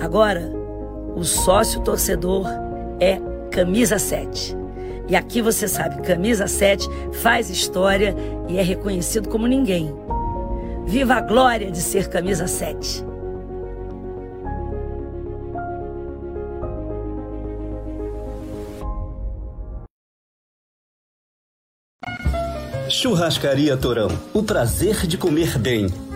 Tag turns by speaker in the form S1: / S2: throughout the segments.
S1: Agora, o sócio torcedor é Camisa 7. E aqui você sabe, Camisa 7 faz história e é reconhecido como ninguém. Viva a glória de ser Camisa 7.
S2: Churrascaria Torão. O prazer de comer bem.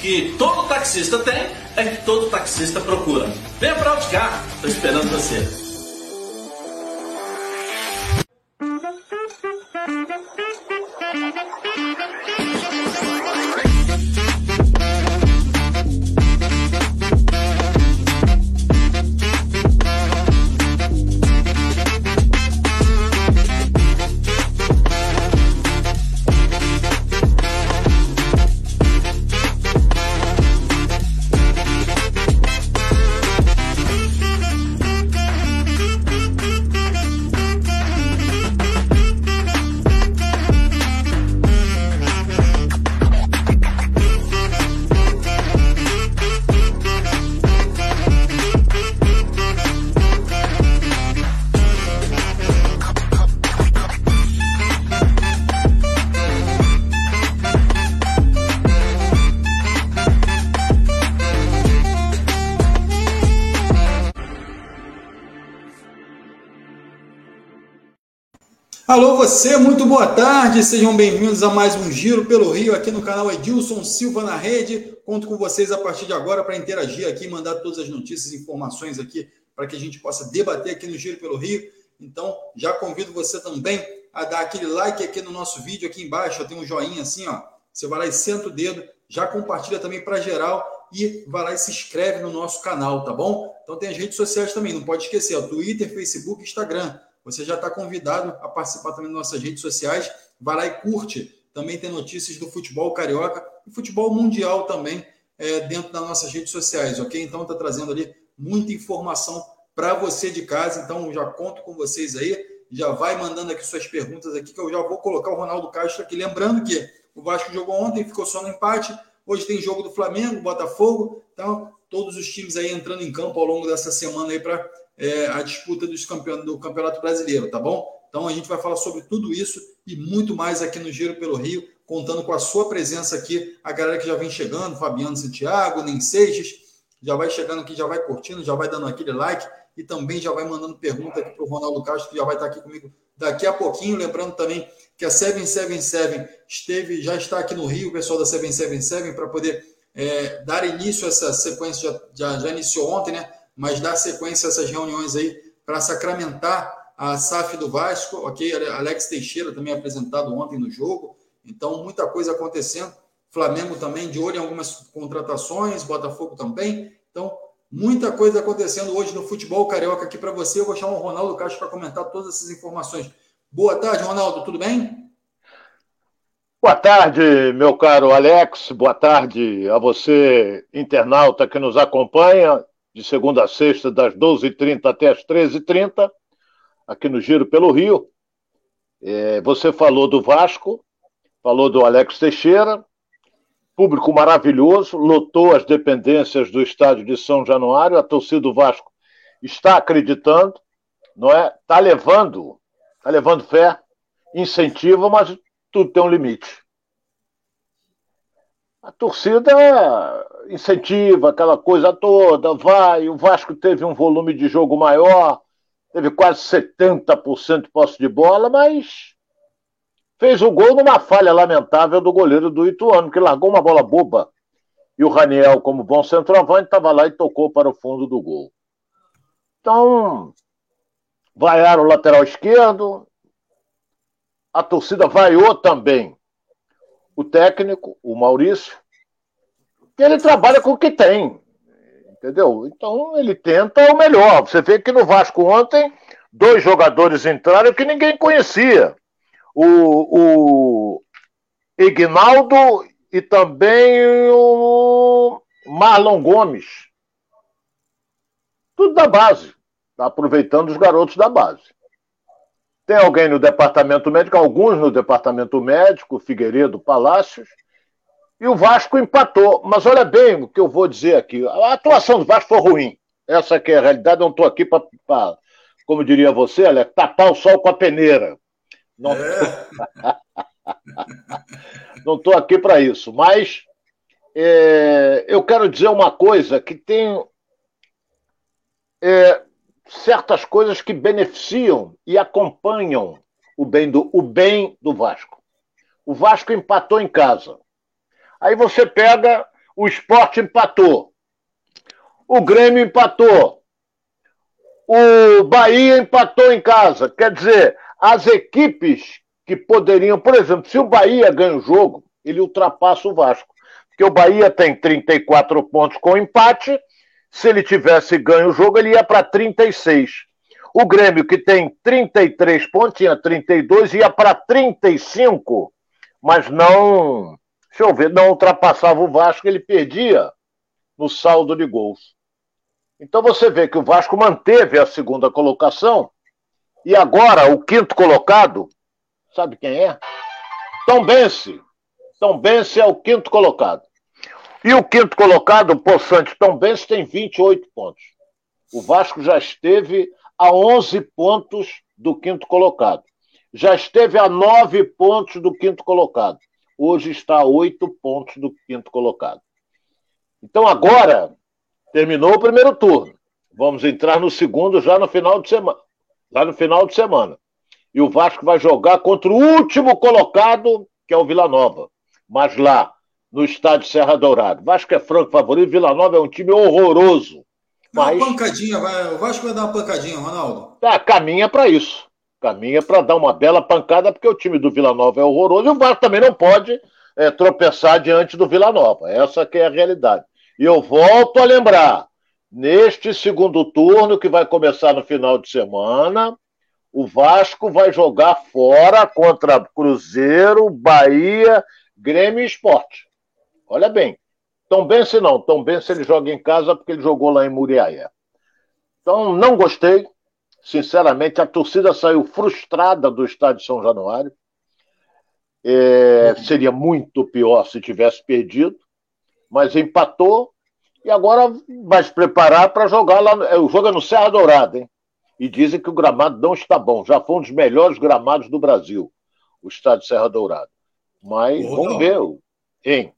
S3: que todo taxista tem é que todo taxista procura. Venha para Auticar, estou esperando você.
S4: Você, muito boa tarde, sejam bem-vindos a mais um Giro pelo Rio aqui no canal Edilson Silva na Rede. Conto com vocês a partir de agora para interagir aqui, mandar todas as notícias e informações aqui para que a gente possa debater aqui no Giro pelo Rio. Então, já convido você também a dar aquele like aqui no nosso vídeo aqui embaixo, tem um joinha assim, ó. Você vai lá e senta o dedo, já compartilha também para geral e vai lá e se inscreve no nosso canal, tá bom? Então tem as redes sociais também, não pode esquecer, ó, Twitter, Facebook, Instagram. Você já está convidado a participar também das nossas redes sociais. Vai lá e curte. Também tem notícias do futebol carioca e futebol mundial também é, dentro das nossas redes sociais, ok? Então está trazendo ali muita informação para você de casa. Então já conto com vocês aí. Já vai mandando aqui suas perguntas aqui que eu já vou colocar o Ronaldo Castro aqui. Lembrando que o Vasco jogou ontem, ficou só no empate. Hoje tem jogo do Flamengo, Botafogo. Então, todos os times aí entrando em campo ao longo dessa semana aí para é, a disputa dos campeon do Campeonato Brasileiro, tá bom? Então a gente vai falar sobre tudo isso e muito mais aqui no Giro pelo Rio, contando com a sua presença aqui, a galera que já vem chegando, Fabiano Santiago, Nem Seixas, já vai chegando aqui, já vai curtindo, já vai dando aquele like e também já vai mandando pergunta aqui para o Ronaldo Castro, que já vai estar aqui comigo daqui a pouquinho. Lembrando também que a 777 esteve, já está aqui no Rio, o pessoal da 777, para poder é, dar início a essa sequência, já, já, já iniciou ontem, né? Mas dar sequência a essas reuniões aí para sacramentar a SAF do Vasco, ok? Alex Teixeira também apresentado ontem no jogo, então muita coisa acontecendo. Flamengo também de olho em algumas contratações, Botafogo também. Então, muita coisa acontecendo hoje no futebol carioca aqui para você. Eu vou chamar o Ronaldo Castro para comentar todas essas informações. Boa tarde, Ronaldo, tudo bem?
S5: Boa tarde, meu caro Alex. Boa tarde a você, internauta que nos acompanha de segunda a sexta, das 12h30 até as 13h30, aqui no Giro pelo Rio. É, você falou do Vasco, falou do Alex Teixeira, público maravilhoso, lotou as dependências do estádio de São Januário, a torcida do Vasco está acreditando, não é? Está levando, está levando fé, incentiva, mas tudo tem um limite. A torcida incentiva aquela coisa toda, vai. O Vasco teve um volume de jogo maior, teve quase 70% de posse de bola, mas fez o gol numa falha lamentável do goleiro do Ituano, que largou uma bola boba. E o Raniel, como bom centroavante, estava lá e tocou para o fundo do gol. Então, vaiaram o lateral esquerdo, a torcida vaiou também o técnico, o Maurício, que ele trabalha com o que tem. Entendeu? Então ele tenta o melhor. Você vê que no Vasco ontem, dois jogadores entraram que ninguém conhecia o, o Ignaldo e também o Marlon Gomes. Tudo da base. Aproveitando os garotos da base. Tem alguém no departamento médico, alguns no departamento médico, Figueiredo, Palácios, e o Vasco empatou. Mas olha bem o que eu vou dizer aqui. A atuação do Vasco foi ruim. Essa que é a realidade. Eu não estou aqui para, como diria você, olha, tapar o sol com a peneira. Não é. estou aqui para isso, mas é, eu quero dizer uma coisa que tem é, certas coisas que beneficiam e acompanham o bem do, o bem do Vasco. O Vasco empatou em casa. Aí você pega o esporte empatou. O Grêmio empatou. O Bahia empatou em casa. Quer dizer, as equipes que poderiam, por exemplo, se o Bahia ganha o jogo, ele ultrapassa o Vasco. Porque o Bahia tem 34 pontos com empate. Se ele tivesse ganho o jogo, ele ia para 36. O Grêmio, que tem 33 pontos, tinha 32, ia para 35, mas não, deixa eu ver, não ultrapassava o Vasco, ele perdia no saldo de gols. Então você vê que o Vasco manteve a segunda colocação e agora o quinto colocado, sabe quem é? Tom Bense. Tom Bense é o quinto colocado. E o quinto colocado, o Poçante Tom Bense, tem 28 pontos. O Vasco já esteve a 11 pontos do quinto colocado. Já esteve a 9 pontos do quinto colocado. Hoje está a 8 pontos do quinto colocado. Então agora terminou o primeiro turno. Vamos entrar no segundo já no final de semana lá no final de semana. E o Vasco vai jogar contra o último colocado, que é o Vila Nova. Mas lá, no estádio Serra Dourado. Vasco é franco favorito, Vila Nova é um time horroroso.
S4: Mas... Uma pancadinha, vai... o Vasco vai dar uma pancadinha, Ronaldo.
S5: Tá, caminha para isso. Caminha para dar uma bela pancada, porque o time do Vila Nova é horroroso e o Vasco também não pode é, tropeçar diante do Vila Nova. Essa que é a realidade. E eu volto a lembrar: Neste segundo turno, que vai começar no final de semana, o Vasco vai jogar fora contra Cruzeiro, Bahia, Grêmio e Esporte. Olha bem. Tom Bense não. Tom Bense ele joga em casa porque ele jogou lá em Muriaé. Então, não gostei. Sinceramente, a torcida saiu frustrada do estádio São Januário. É, seria muito pior se tivesse perdido, mas empatou e agora vai se preparar para jogar lá. É, o jogo é no Serra Dourada, hein? E dizem que o gramado não está bom. Já foi um dos melhores gramados do Brasil, o estádio Serra Dourada. Mas Ô, vamos ver. Hein?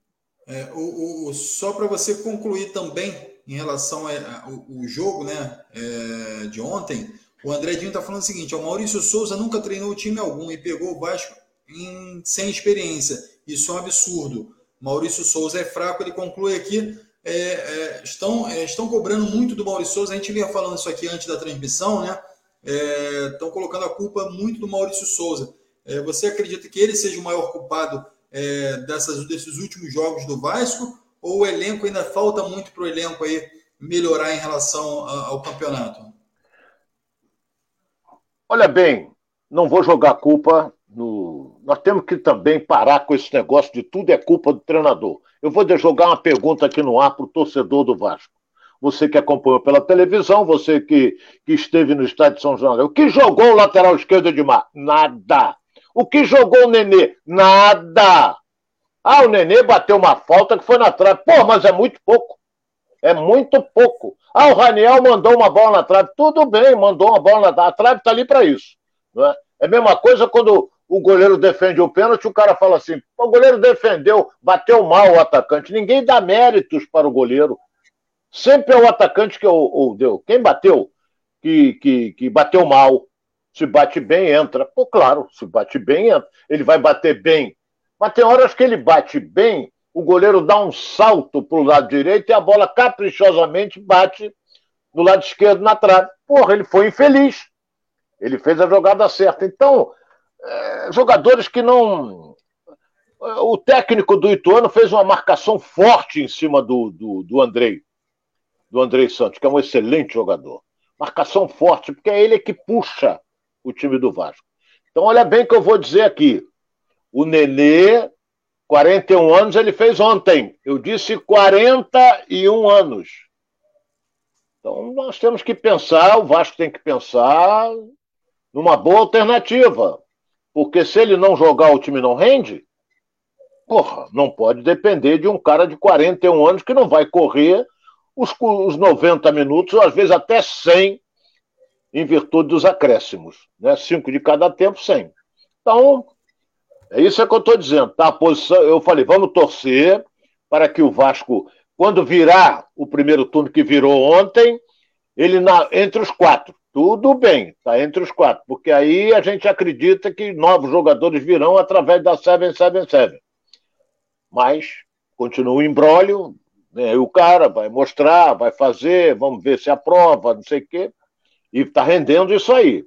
S4: É, o, o, só para você concluir também em relação ao jogo né, é, de ontem, o André Dinho está falando o seguinte: o Maurício Souza nunca treinou time algum e pegou o Vasco em, sem experiência. Isso é um absurdo. Maurício Souza é fraco, ele conclui aqui é, é, estão, é, estão cobrando muito do Maurício Souza. A gente vinha falando isso aqui antes da transmissão, né? É, estão colocando a culpa muito do Maurício Souza. É, você acredita que ele seja o maior culpado é, dessas, desses últimos jogos do Vasco? Ou o elenco ainda falta muito para o elenco aí melhorar em relação ao campeonato?
S5: Olha bem, não vou jogar culpa no. Nós temos que também parar com esse negócio de tudo é culpa do treinador. Eu vou jogar uma pergunta aqui no ar para o torcedor do Vasco. Você que acompanhou pela televisão, você que, que esteve no estádio de São João, o que jogou o lateral esquerdo de mar? Nada. O que jogou o Nenê? Nada. Ah, o Nenê bateu uma falta que foi na trave. Pô, mas é muito pouco. É muito pouco. Ah, o Raniel mandou uma bola na trave. Tudo bem, mandou uma bola na trave. A trave está ali para isso. Não é? é a mesma coisa quando o goleiro defende o pênalti, o cara fala assim: o goleiro defendeu, bateu mal o atacante. Ninguém dá méritos para o goleiro. Sempre é o atacante que ou, deu. Quem bateu, que, que, que bateu mal. Se bate bem, entra. Pô, claro, se bate bem, entra. Ele vai bater bem. Mas tem horas que ele bate bem, o goleiro dá um salto para o lado direito e a bola caprichosamente bate do lado esquerdo na trave. Porra, ele foi infeliz. Ele fez a jogada certa. Então, é, jogadores que não. O técnico do Ituano fez uma marcação forte em cima do, do, do Andrei, do Andrei Santos, que é um excelente jogador. Marcação forte, porque é ele que puxa o time do Vasco. Então, olha bem o que eu vou dizer aqui. O Nenê, 41 anos, ele fez ontem. Eu disse 41 anos. Então, nós temos que pensar, o Vasco tem que pensar numa boa alternativa. Porque se ele não jogar, o time não rende? Porra, não pode depender de um cara de 41 anos que não vai correr os, os 90 minutos, ou às vezes até 100, em virtude dos acréscimos. Né? Cinco de cada tempo, 100. Então, é isso que eu estou dizendo. Tá? A posição, eu falei, vamos torcer para que o Vasco, quando virar o primeiro turno que virou ontem, ele na, entre os quatro. Tudo bem, está entre os quatro, porque aí a gente acredita que novos jogadores virão através da 777. Mas continua o embrólio, né? o cara vai mostrar, vai fazer, vamos ver se aprova, não sei o quê, e está rendendo isso aí.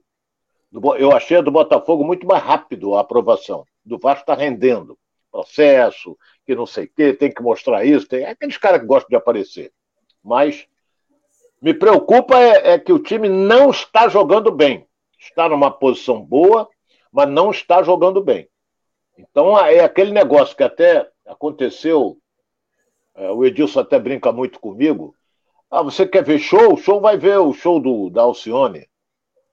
S5: Eu achei a do Botafogo muito mais rápido a aprovação. Do Vasco está rendendo. Processo, que não sei o quê, tem que mostrar isso. Tem... É aqueles caras que gostam de aparecer. Mas me preocupa é, é, que o time não está jogando bem. Está numa posição boa, mas não está jogando bem. Então é aquele negócio que até aconteceu. É, o Edilson até brinca muito comigo. Ah, você quer ver show? O show vai ver o show do, da Alcione.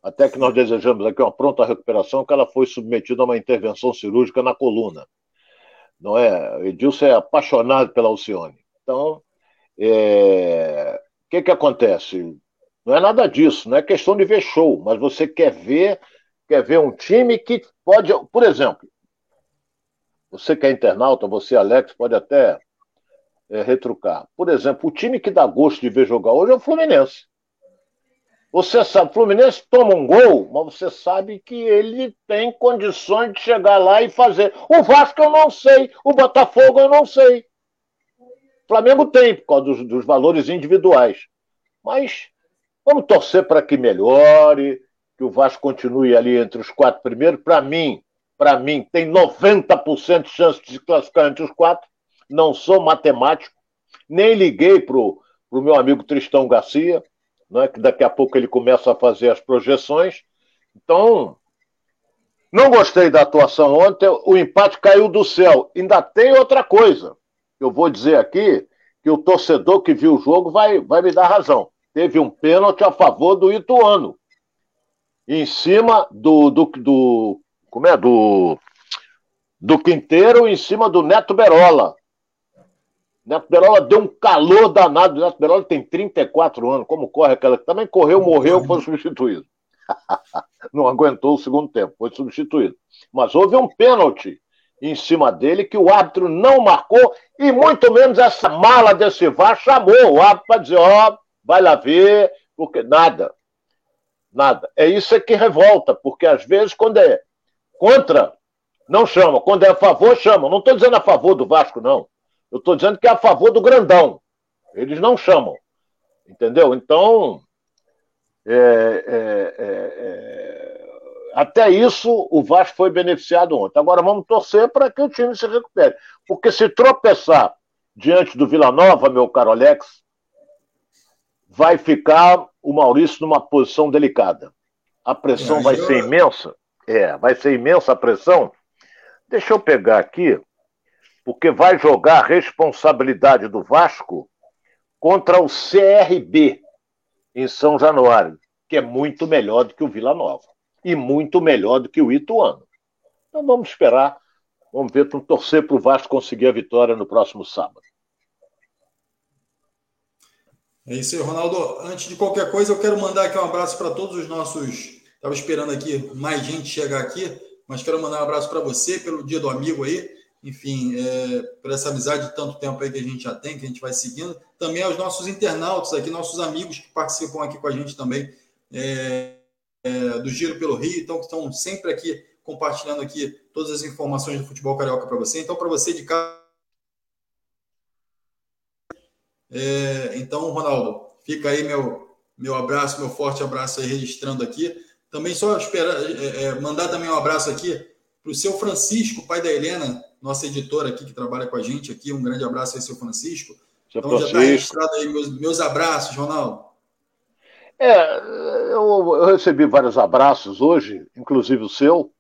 S5: Até que nós desejamos aqui uma pronta recuperação, que ela foi submetida a uma intervenção cirúrgica na coluna. Não é? Edilson é apaixonado pela Alcione. Então, é, o que, que acontece? Não é nada disso, não é questão de ver show, mas você quer ver, quer ver um time que pode, por exemplo, você que é internauta, você, Alex, pode até é, retrucar. Por exemplo, o time que dá gosto de ver jogar hoje é o Fluminense. Você sabe, o Fluminense toma um gol, mas você sabe que ele tem condições de chegar lá e fazer. O Vasco eu não sei, o Botafogo eu não sei. Flamengo tem, por causa dos, dos valores individuais. Mas vamos torcer para que melhore, que o Vasco continue ali entre os quatro primeiros. Para mim, para mim, tem 90% de chance de se classificar entre os quatro. Não sou matemático, nem liguei para o meu amigo Tristão Garcia, né, que daqui a pouco ele começa a fazer as projeções. Então, não gostei da atuação ontem, o empate caiu do céu. Ainda tem outra coisa eu vou dizer aqui que o torcedor que viu o jogo vai, vai me dar razão. Teve um pênalti a favor do Ituano. Em cima do. do, do como é? Do. Do Quinteiro em cima do Neto Berola. Neto Berola deu um calor danado. Neto Berola tem 34 anos. Como corre aquela. Também correu, morreu, foi substituído. Não aguentou o segundo tempo, foi substituído. Mas houve um pênalti em cima dele que o árbitro não marcou e muito menos essa mala desse VAR chamou o árbitro para dizer, ó, oh, vai lá ver, porque nada. Nada. É isso que revolta, porque às vezes quando é contra, não chama. Quando é a favor, chama. Não estou dizendo a favor do Vasco, não. Eu estou dizendo que é a favor do grandão. Eles não chamam. Entendeu? Então, é, é, é, é até isso, o Vasco foi beneficiado ontem. Agora vamos torcer para que o time se recupere. Porque se tropeçar diante do Vila Nova, meu caro Alex, vai ficar o Maurício numa posição delicada. A pressão vai ser imensa. É, vai ser imensa a pressão. Deixa eu pegar aqui, porque vai jogar a responsabilidade do Vasco contra o CRB em São Januário, que é muito melhor do que o Vila Nova e muito melhor do que o Ituano. Então vamos esperar, vamos ver, vamos torcer para o Vasco conseguir a vitória no próximo sábado.
S4: É isso aí, Ronaldo. Antes de qualquer coisa, eu quero mandar aqui um abraço para todos os nossos. Estava esperando aqui mais gente chegar aqui, mas quero mandar um abraço para você pelo Dia do Amigo aí. Enfim, é, por essa amizade de tanto tempo aí que a gente já tem, que a gente vai seguindo. Também aos nossos internautas aqui, nossos amigos que participam aqui com a gente também é, é, do Giro pelo Rio, então que estão sempre aqui compartilhando aqui todas as informações do futebol carioca para você. Então, para você de casa É, então, Ronaldo, fica aí meu, meu abraço, meu forte abraço aí registrando aqui. Também só esperar, é, é, mandar também um abraço aqui para o seu Francisco, pai da Helena, nossa editora aqui que trabalha com a gente aqui. Um grande abraço aí, seu Francisco.
S5: Seu então Francisco. já está registrado
S4: aí meus, meus abraços, Ronaldo.
S5: É, eu, eu, recebi vários abraços hoje, inclusive o seu.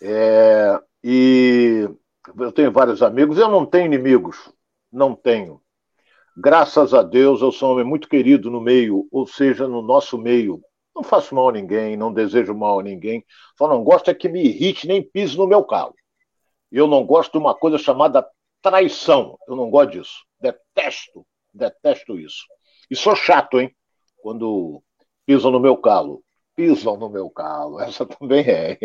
S5: É, e eu tenho vários amigos. Eu não tenho inimigos, não tenho. Graças a Deus, eu sou um homem muito querido no meio, ou seja, no nosso meio. Não faço mal a ninguém, não desejo mal a ninguém. Só não gosto é que me irrite nem pise no meu calo. Eu não gosto de uma coisa chamada traição. Eu não gosto disso. Detesto, detesto isso. E sou chato, hein? Quando pisam no meu calo. Pisam no meu calo. Essa também é.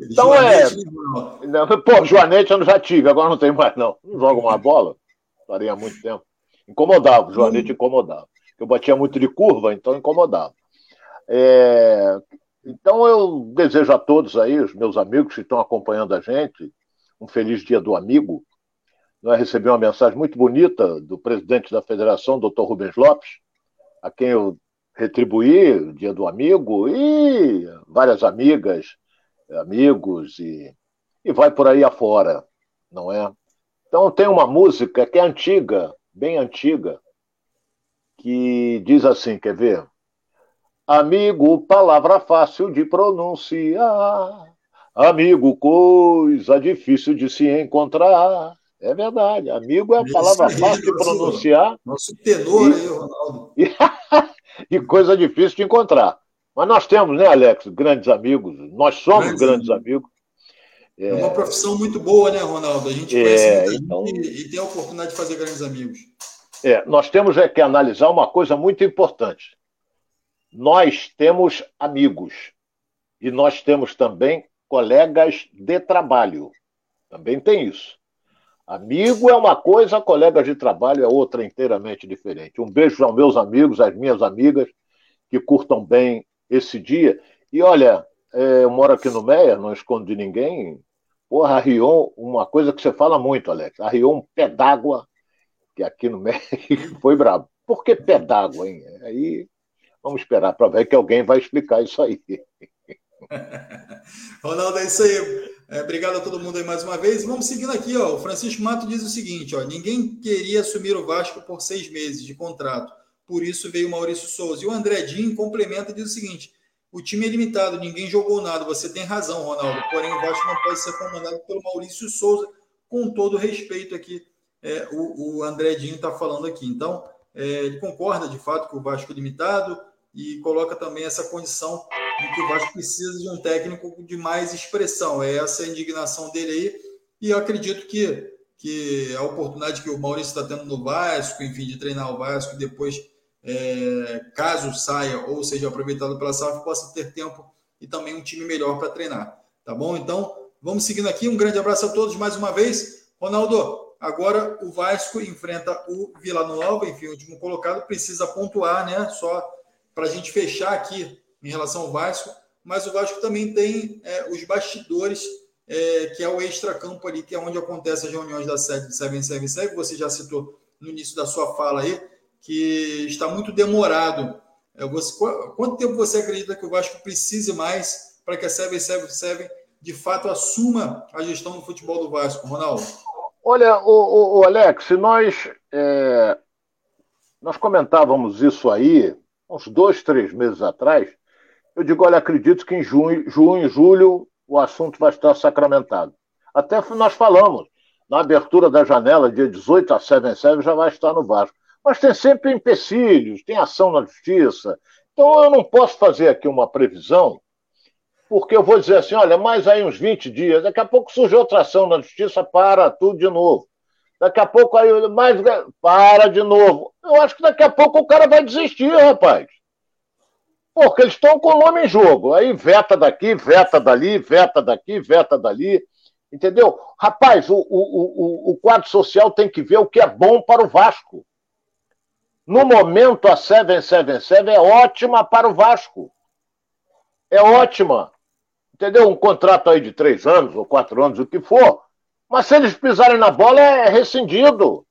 S5: então é. Pô, Joanete eu já tive, agora não tem mais, não. Não joga uma bola há muito tempo. Incomodava, o Joanete incomodava. Eu batia muito de curva, então incomodava. É, então eu desejo a todos aí, os meus amigos que estão acompanhando a gente, um feliz dia do amigo. Nós recebemos uma mensagem muito bonita do presidente da federação, doutor Rubens Lopes, a quem eu retribuí o dia do amigo e várias amigas, amigos e, e vai por aí afora, não é? Então tem uma música que é antiga, bem antiga, que diz assim, quer ver? Amigo, palavra fácil de pronunciar. Amigo, coisa difícil de se encontrar. É verdade. Amigo é a palavra fácil de pronunciar.
S4: Nosso tenor aí, Ronaldo.
S5: E, e coisa difícil de encontrar. Mas nós temos, né, Alex, grandes amigos. Nós somos grandes, grandes amigos.
S4: É, é uma profissão muito boa, né, Ronaldo? A gente conhece é, muita então, gente e tem a oportunidade de fazer grandes amigos.
S5: É, nós temos é que analisar uma coisa muito importante. Nós temos amigos e nós temos também colegas de trabalho. Também tem isso. Amigo é uma coisa, colegas de trabalho é outra inteiramente diferente. Um beijo aos meus amigos, às minhas amigas que curtam bem esse dia. E olha, é, eu moro aqui no Meia, não escondo de ninguém, Porra, arriou uma coisa que você fala muito, Alex. Arriou um pé d'água, que aqui no México foi brabo. Por que pé d'água, hein? Aí vamos esperar para ver que alguém vai explicar isso aí.
S4: Ronaldo, é isso aí. É, obrigado a todo mundo aí mais uma vez. Vamos seguindo aqui, ó. O Francisco Mato diz o seguinte: ó, ninguém queria assumir o Vasco por seis meses de contrato. Por isso veio o Maurício Souza. E o André Din complementa e diz o seguinte: o time é limitado, ninguém jogou nada. Você tem razão, Ronaldo. Porém, o Vasco não pode ser comandado pelo Maurício Souza, com todo respeito aqui. É, o, o está falando aqui. Então, é, ele concorda de fato que o Vasco é limitado e coloca também essa condição de que o Vasco precisa de um técnico de mais expressão. É essa a indignação dele aí. E eu acredito que, que a oportunidade que o Maurício está tendo no Vasco, enfim, de treinar o Vasco depois é, caso saia ou seja aproveitado pela SAF, possa ter tempo e também um time melhor para treinar. Tá bom? Então, vamos seguindo aqui. Um grande abraço a todos mais uma vez. Ronaldo, agora o Vasco enfrenta o Vila Nova, enfim, o último colocado, precisa pontuar, né? Só para a gente fechar aqui em relação ao Vasco. Mas o Vasco também tem é, os bastidores, é, que é o extra-campo ali, que é onde acontecem as reuniões da sede de 777, você já citou no início da sua fala aí que está muito demorado. É, você, quanto tempo você acredita que o Vasco precise mais para que a 777 de fato assuma a gestão do futebol do Vasco, Ronaldo?
S5: Olha, o, o, o Alex, nós, é, nós comentávamos isso aí uns dois, três meses atrás. Eu digo, olha, acredito que em junho, junho, julho, o assunto vai estar sacramentado. Até nós falamos, na abertura da janela, dia 18 a 77, já vai estar no Vasco mas tem sempre empecilhos, tem ação na justiça. Então eu não posso fazer aqui uma previsão porque eu vou dizer assim: olha, mais aí uns 20 dias, daqui a pouco surge outra ação na justiça, para tudo de novo. Daqui a pouco aí, mais. Para de novo. Eu acho que daqui a pouco o cara vai desistir, rapaz. Porque eles estão com o nome em jogo. Aí veta daqui, veta dali, veta daqui, veta dali. Entendeu? Rapaz, o, o, o, o quadro social tem que ver o que é bom para o Vasco. No momento, a 777 é ótima para o Vasco. É ótima. Entendeu? Um contrato aí de três anos ou quatro anos, o que for. Mas se eles pisarem na bola, é rescindido.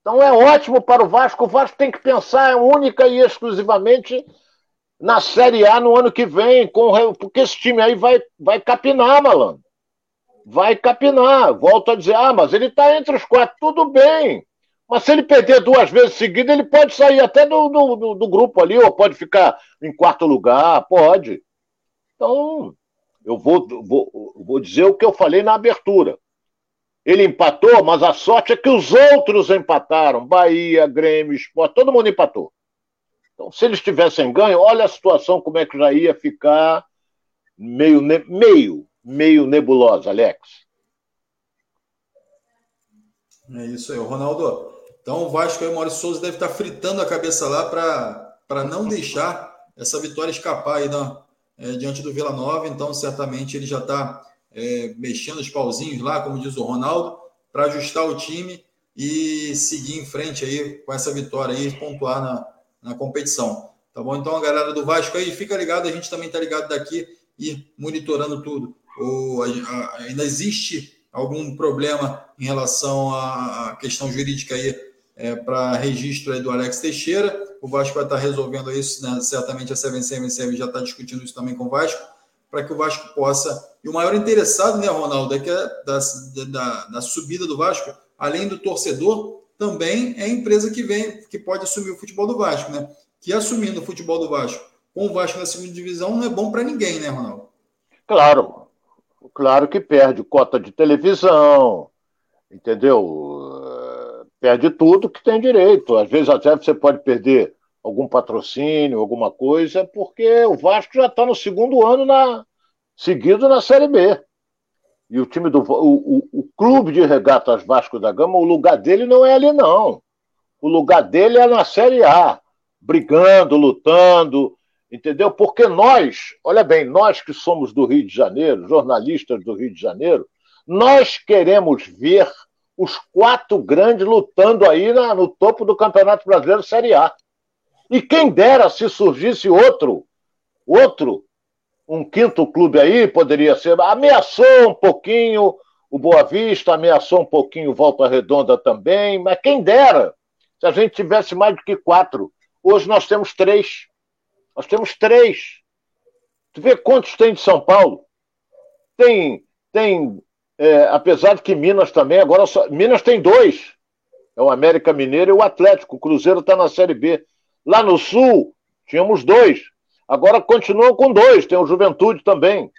S5: Então é ótimo para o Vasco. O Vasco tem que pensar única e exclusivamente na Série A no ano que vem, com, porque esse time aí vai, vai capinar, malandro. Vai capinar. Volto a dizer, ah, mas ele está entre os quatro, tudo bem. Mas se ele perder duas vezes seguidas, ele pode sair até do, do, do, grupo ali, ou pode ficar em quarto lugar, pode. Então, eu vou, vou, vou dizer o que eu falei na abertura. Ele empatou, mas a sorte é que os outros empataram. Bahia, Grêmio, Sport, todo mundo empatou. Então, se eles tivessem ganho, olha a situação como é que já ia ficar meio, meio, meio nebulosa, Alex.
S4: É isso aí, Ronaldo. Então o Vasco aí, o Maurício Souza deve estar fritando a cabeça lá para não deixar essa vitória escapar aí na, é, diante do Vila Nova. Então, certamente ele já está é, mexendo os pauzinhos lá, como diz o Ronaldo, para ajustar o time e seguir em frente aí com essa vitória aí, pontuar na, na competição. Tá bom? Então, a galera do Vasco aí, fica ligado, a gente também está ligado daqui e monitorando tudo. O, a, a, ainda existe algum problema em relação à questão jurídica aí é, para registro aí do Alex Teixeira. O Vasco vai estar tá resolvendo isso, né? certamente a 777 já está discutindo isso também com o Vasco para que o Vasco possa. E o maior interessado, né, Ronaldo, é que é da, da, da, subida do Vasco, além do torcedor, também é a empresa que vem, que pode assumir o futebol do Vasco, né? Que assumindo o futebol do Vasco com o Vasco na segunda divisão não é bom para ninguém, né, Ronaldo?
S5: Claro, claro que perde cota de televisão, entendeu? Perde tudo que tem direito. Às vezes até você pode perder algum patrocínio, alguma coisa, porque o Vasco já está no segundo ano na, seguido na Série B. E o time do o, o, o, clube de regatas Vasco da Gama, o lugar dele não é ali, não. O lugar dele é na Série A, brigando, lutando, entendeu? Porque nós, olha bem, nós que somos do Rio de Janeiro, jornalistas do Rio de Janeiro, nós queremos ver os quatro grandes lutando aí na, no topo do Campeonato Brasileiro Série A. E quem dera se surgisse outro, outro, um quinto clube aí, poderia ser. Ameaçou um pouquinho o Boa Vista, ameaçou um pouquinho o Volta Redonda também, mas quem dera se a gente tivesse mais do que quatro. Hoje nós temos três. Nós temos três. Tu vê quantos tem de São Paulo? Tem, tem é, apesar de que Minas também, agora só, Minas tem dois. É o América Mineiro e o Atlético. O Cruzeiro está na Série B. Lá no Sul, tínhamos dois. Agora continuam com dois. Tem o Juventude também,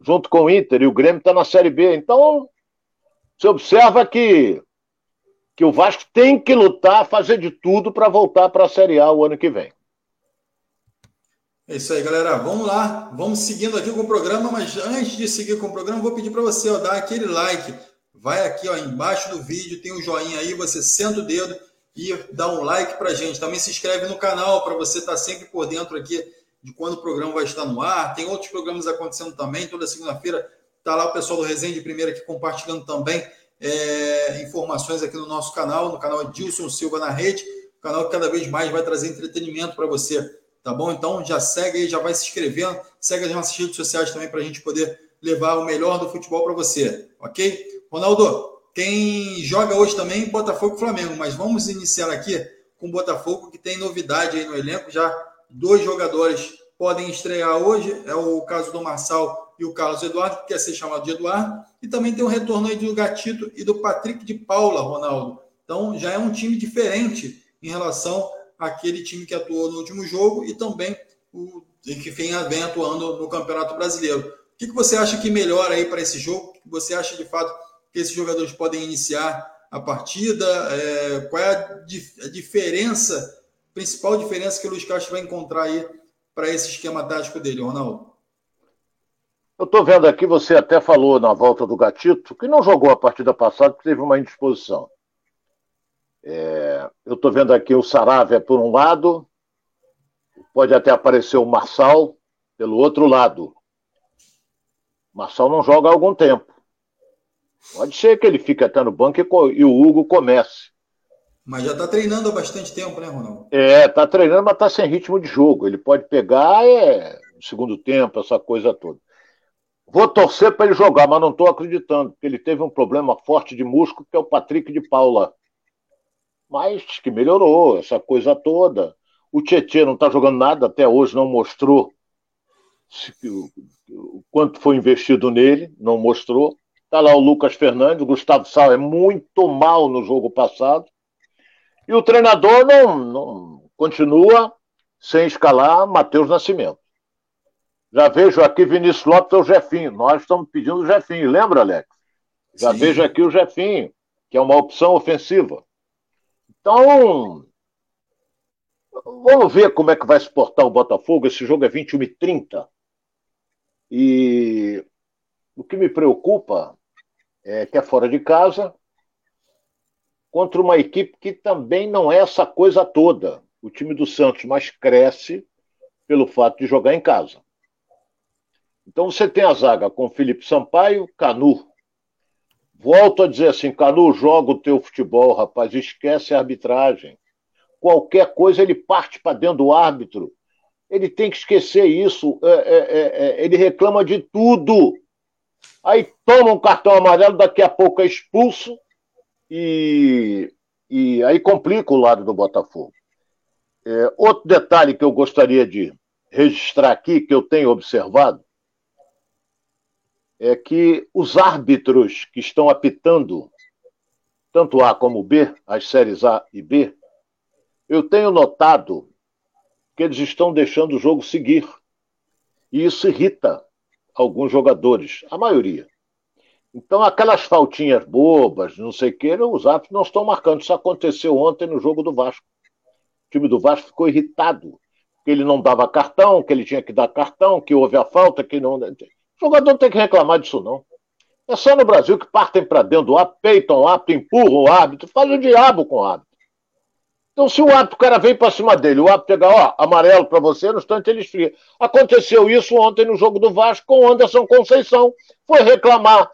S5: junto com o Inter. E o Grêmio está na Série B. Então, você observa que, que o Vasco tem que lutar, fazer de tudo para voltar para a Série A o ano que vem.
S4: É isso aí, galera. Vamos lá. Vamos seguindo aqui com o programa, mas antes de seguir com o programa, vou pedir para você ó, dar aquele like. Vai aqui ó, embaixo do vídeo, tem um joinha aí, você senta o dedo e dá um like para gente. Também se inscreve no canal para você estar tá sempre por dentro aqui de quando o programa vai estar no ar. Tem outros programas acontecendo também. Toda segunda-feira está lá o pessoal do Resenha de Primeira aqui compartilhando também é, informações aqui no nosso canal, no canal Edilson Silva na Rede, canal que cada vez mais vai trazer entretenimento para você. Tá bom? Então já segue aí, já vai se inscrevendo, segue as nossas redes sociais também para a gente poder levar o melhor do futebol para você, ok? Ronaldo, quem joga hoje também Botafogo e Flamengo, mas vamos iniciar aqui com o Botafogo, que tem novidade aí no elenco. Já dois jogadores podem estrear hoje, é o caso do Marçal e o Carlos Eduardo, que quer ser chamado de Eduardo. E também tem o retorno aí do Gatito e do Patrick de Paula, Ronaldo. Então já é um time diferente em relação àquele time que atuou no último jogo e também o que vem, vem atuando no Campeonato Brasileiro. O que, que você acha que melhora aí para esse jogo? O que você acha de fato que esses jogadores podem iniciar a partida? É, qual é a, dif a, diferença, principal diferença que o Luiz Castro vai encontrar aí para esse esquema tático dele, Ronaldo?
S5: Eu estou vendo aqui, você até falou na volta do Gatito, que não jogou a partida passada, porque teve uma indisposição. É, eu estou vendo aqui o Saravia por um lado, pode até aparecer o Marçal pelo outro lado. O Marçal não joga há algum tempo. Pode ser que ele fique até no banco e, o Hugo comece.
S4: Mas já está treinando há bastante tempo, né, Ronaldo?
S5: É, está treinando, mas está sem ritmo de jogo. Ele pode pegar é, segundo tempo, essa coisa toda. Vou torcer para ele jogar, mas não estou acreditando, porque ele teve um problema forte de músculo, que é o Patrick de Paula. Mas que melhorou, essa coisa toda. O Tietchan não está jogando nada, até hoje não mostrou o quanto foi investido nele, não mostrou. Está lá o Lucas Fernandes, o Gustavo Sal é muito mal no jogo passado. E o treinador não, não continua sem escalar Matheus Nascimento. Já vejo aqui Vinícius Lopes ou Jefinho. Nós estamos pedindo o Jefinho, lembra, Alex? Já Sim. vejo aqui o Jefinho, que é uma opção ofensiva. Então, vamos ver como é que vai se portar o Botafogo. Esse jogo é 21 e 30. E o que me preocupa é, que é fora de casa, contra uma equipe que também não é essa coisa toda. O time do Santos mais cresce pelo fato de jogar em casa. Então você tem a zaga com Felipe Sampaio, Canu. Volto a dizer assim, Canu, joga o teu futebol, rapaz, esquece a arbitragem. Qualquer coisa ele parte para dentro do árbitro. Ele tem que esquecer isso. É, é, é, é ele reclama de tudo aí toma um cartão amarelo, daqui a pouco é expulso e, e aí complica o lado do Botafogo. É, outro detalhe que eu gostaria de registrar aqui, que eu tenho observado, é que os árbitros que estão apitando, tanto A como B, as séries A e B, eu tenho notado que eles estão deixando o jogo seguir. E isso irrita alguns jogadores, a maioria. Então, aquelas faltinhas bobas, não sei o que, os árbitros não estão marcando. Isso aconteceu ontem no jogo do Vasco. O time do Vasco ficou irritado, que ele não dava cartão, que ele tinha que dar cartão, que houve a falta, que não. O jogador não tem que reclamar disso, não. É só no Brasil que partem para dentro do árbitro, peitam o árbitro, empurram o árbitro, fazem o diabo com o árbitro. Então, se o árbitro, o cara vem para cima dele, o árbitro pega, ó, amarelo para você, no instante ele esfria. Aconteceu isso ontem no jogo do Vasco com o Anderson Conceição. Foi reclamar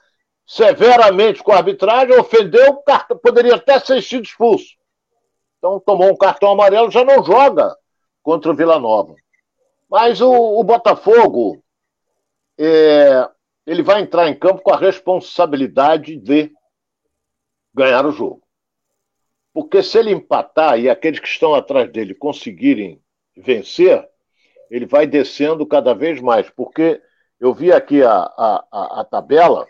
S5: severamente com a arbitragem, ofendeu, poderia até ser sido expulso. Então, tomou um cartão amarelo, já não joga contra o Vila Nova. Mas o, o Botafogo, é, ele vai entrar em campo com a responsabilidade de ganhar o jogo. Porque se ele empatar e aqueles que estão atrás dele conseguirem vencer, ele vai descendo cada vez mais. Porque eu vi aqui a, a, a tabela,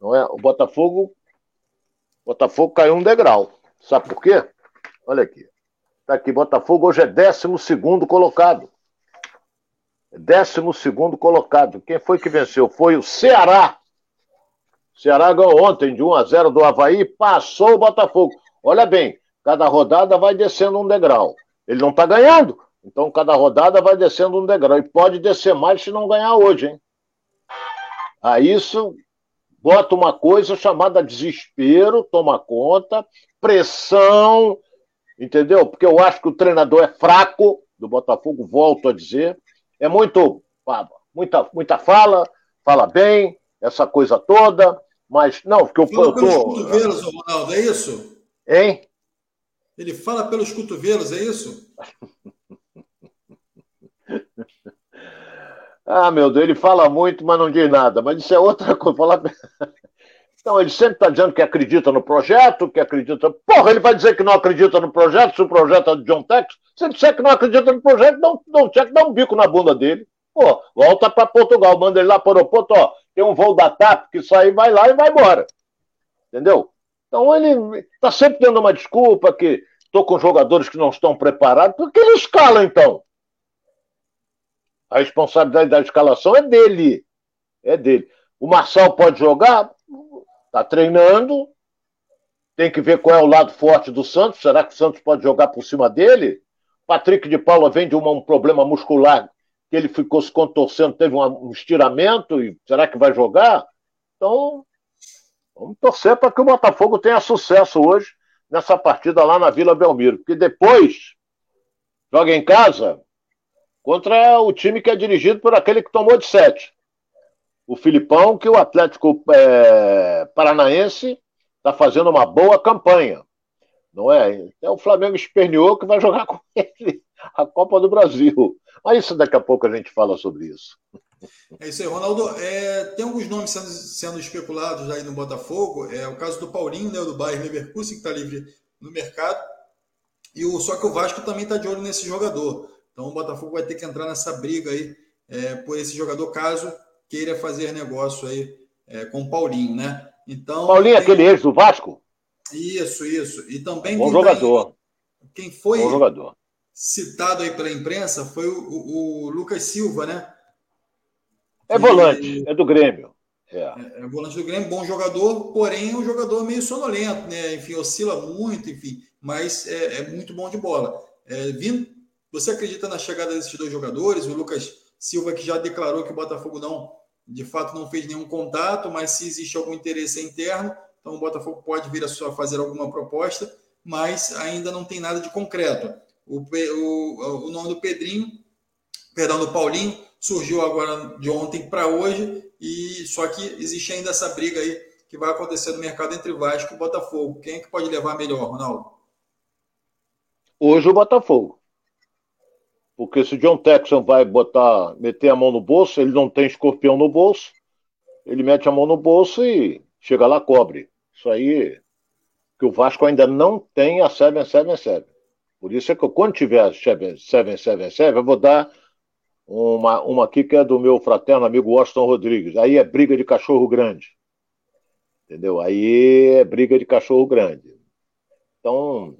S5: não é? O Botafogo, Botafogo caiu um degrau. Sabe por quê? Olha aqui. Está aqui, Botafogo hoje é 12 colocado. 12 colocado. Quem foi que venceu? Foi o Ceará. Ceará ganhou ontem de 1 a 0 do Havaí, passou o Botafogo. Olha bem, cada rodada vai descendo um degrau. Ele não está ganhando, então cada rodada vai descendo um degrau. E pode descer mais se não ganhar hoje, hein? A isso bota uma coisa chamada desespero, toma conta, pressão, entendeu? Porque eu acho que o treinador é fraco do Botafogo, volto a dizer. É muito, muita, muita fala, fala bem, essa coisa toda, mas não, porque eu, eu tô.
S4: Cotovelos, Ronaldo, é isso?
S5: Hein?
S4: Ele fala pelos cotovelos, é isso?
S5: ah, meu Deus, ele fala muito, mas não diz nada. Mas isso é outra coisa. Fala... Então, ele sempre está dizendo que acredita no projeto, que acredita. Porra, ele vai dizer que não acredita no projeto, se o projeto é de John Tex. Se ele disser que não acredita no projeto, dá um, dá um dá um bico na bunda dele. Pô, volta para Portugal, manda ele lá para o aeroporto, ó. Tem um voo da TAP que sai, vai lá e vai embora. Entendeu? Então ele está sempre dando uma desculpa que estou com jogadores que não estão preparados. Por que ele escala então? A responsabilidade da escalação é dele. É dele. O Marçal pode jogar? Está treinando. Tem que ver qual é o lado forte do Santos. Será que o Santos pode jogar por cima dele? Patrick de Paula vem de uma, um problema muscular que ele ficou se contorcendo, teve um estiramento, e será que vai jogar? Então, vamos torcer para que o Botafogo tenha sucesso hoje nessa partida lá na Vila Belmiro, porque depois joga em casa contra o time que é dirigido por aquele que tomou de sete. O Filipão, que o Atlético é, Paranaense está fazendo uma boa campanha. Não é? Então o Flamengo esperneou que vai jogar com ele a Copa do Brasil. Mas isso daqui a pouco a gente fala sobre isso.
S4: É isso aí, Ronaldo. É, tem alguns nomes sendo, sendo, especulados aí no Botafogo. É o caso do Paulinho, né, do Bayern Leverkusen, que está livre no mercado. E o, só que o Vasco também está de olho nesse jogador. Então o Botafogo vai ter que entrar nessa briga aí é, por esse jogador, caso queira fazer negócio aí é, com o Paulinho, né? Então,
S5: Paulinho, tem... aquele ex do Vasco?
S4: Isso, isso. E também
S5: Bom jogador.
S4: Quem foi
S5: Bom jogador.
S4: citado aí pela imprensa foi o, o, o Lucas Silva, né?
S5: É volante, é do Grêmio.
S4: É. é. é volante do Grêmio, bom jogador, porém um jogador meio sonolento, né? Enfim, oscila muito, enfim, mas é, é muito bom de bola. É, vindo, você acredita na chegada desses dois jogadores? O Lucas Silva que já declarou que o Botafogo não, de fato, não fez nenhum contato, mas se existe algum interesse interno, então o Botafogo pode vir a fazer alguma proposta, mas ainda não tem nada de concreto. O, o, o nome do Pedrinho, perdão, do Paulinho, surgiu agora de ontem para hoje, e só que existe ainda essa briga aí que vai acontecer no mercado entre Vasco e Botafogo. Quem é que pode levar melhor, Ronaldo?
S5: Hoje o Botafogo. Porque se o John Texan vai botar, meter a mão no bolso, ele não tem escorpião no bolso, ele mete a mão no bolso e chega lá, cobre. Isso aí, que o Vasco ainda não tem a 777. Por isso é que eu, quando tiver a 777, eu vou dar uma, uma aqui que é do meu fraterno amigo Washington Rodrigues. Aí é briga de cachorro grande. Entendeu? Aí é briga de cachorro grande. Então,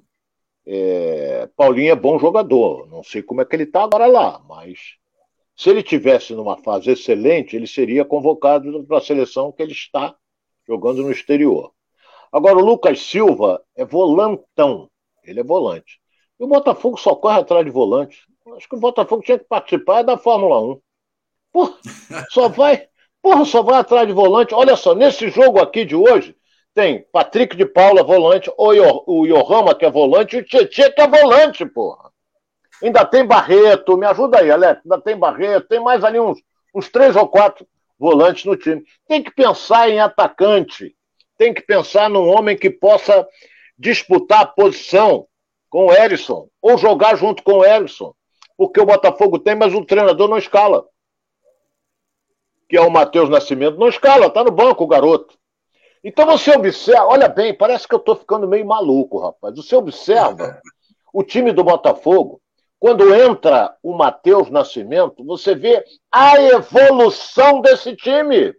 S5: é, Paulinho é bom jogador, não sei como é que ele está agora lá, mas se ele tivesse numa fase excelente, ele seria convocado para a seleção que ele está jogando no exterior. Agora, o Lucas Silva é volantão, ele é volante. E o Botafogo só corre atrás de volante. Acho que o Botafogo tinha que participar da Fórmula 1. Porra, só vai, porra, só vai atrás de volante. Olha só, nesse jogo aqui de hoje, tem Patrick de Paula, volante, o Yohama, que é volante, e o Tietchan, que é volante, porra. Ainda tem Barreto, me ajuda aí, Alex. Ainda tem Barreto, tem mais ali uns, uns três ou quatro volantes no time. Tem que pensar em atacante. Tem que pensar num homem que possa disputar a posição com o Erisson, ou jogar junto com o Erisson. Porque o Botafogo tem, mas o treinador não escala. Que é o Matheus Nascimento. Não escala, tá no banco o garoto. Então você observa, olha bem, parece que eu estou ficando meio maluco, rapaz. Você observa o time do Botafogo, quando entra o Matheus Nascimento, você vê a evolução desse time.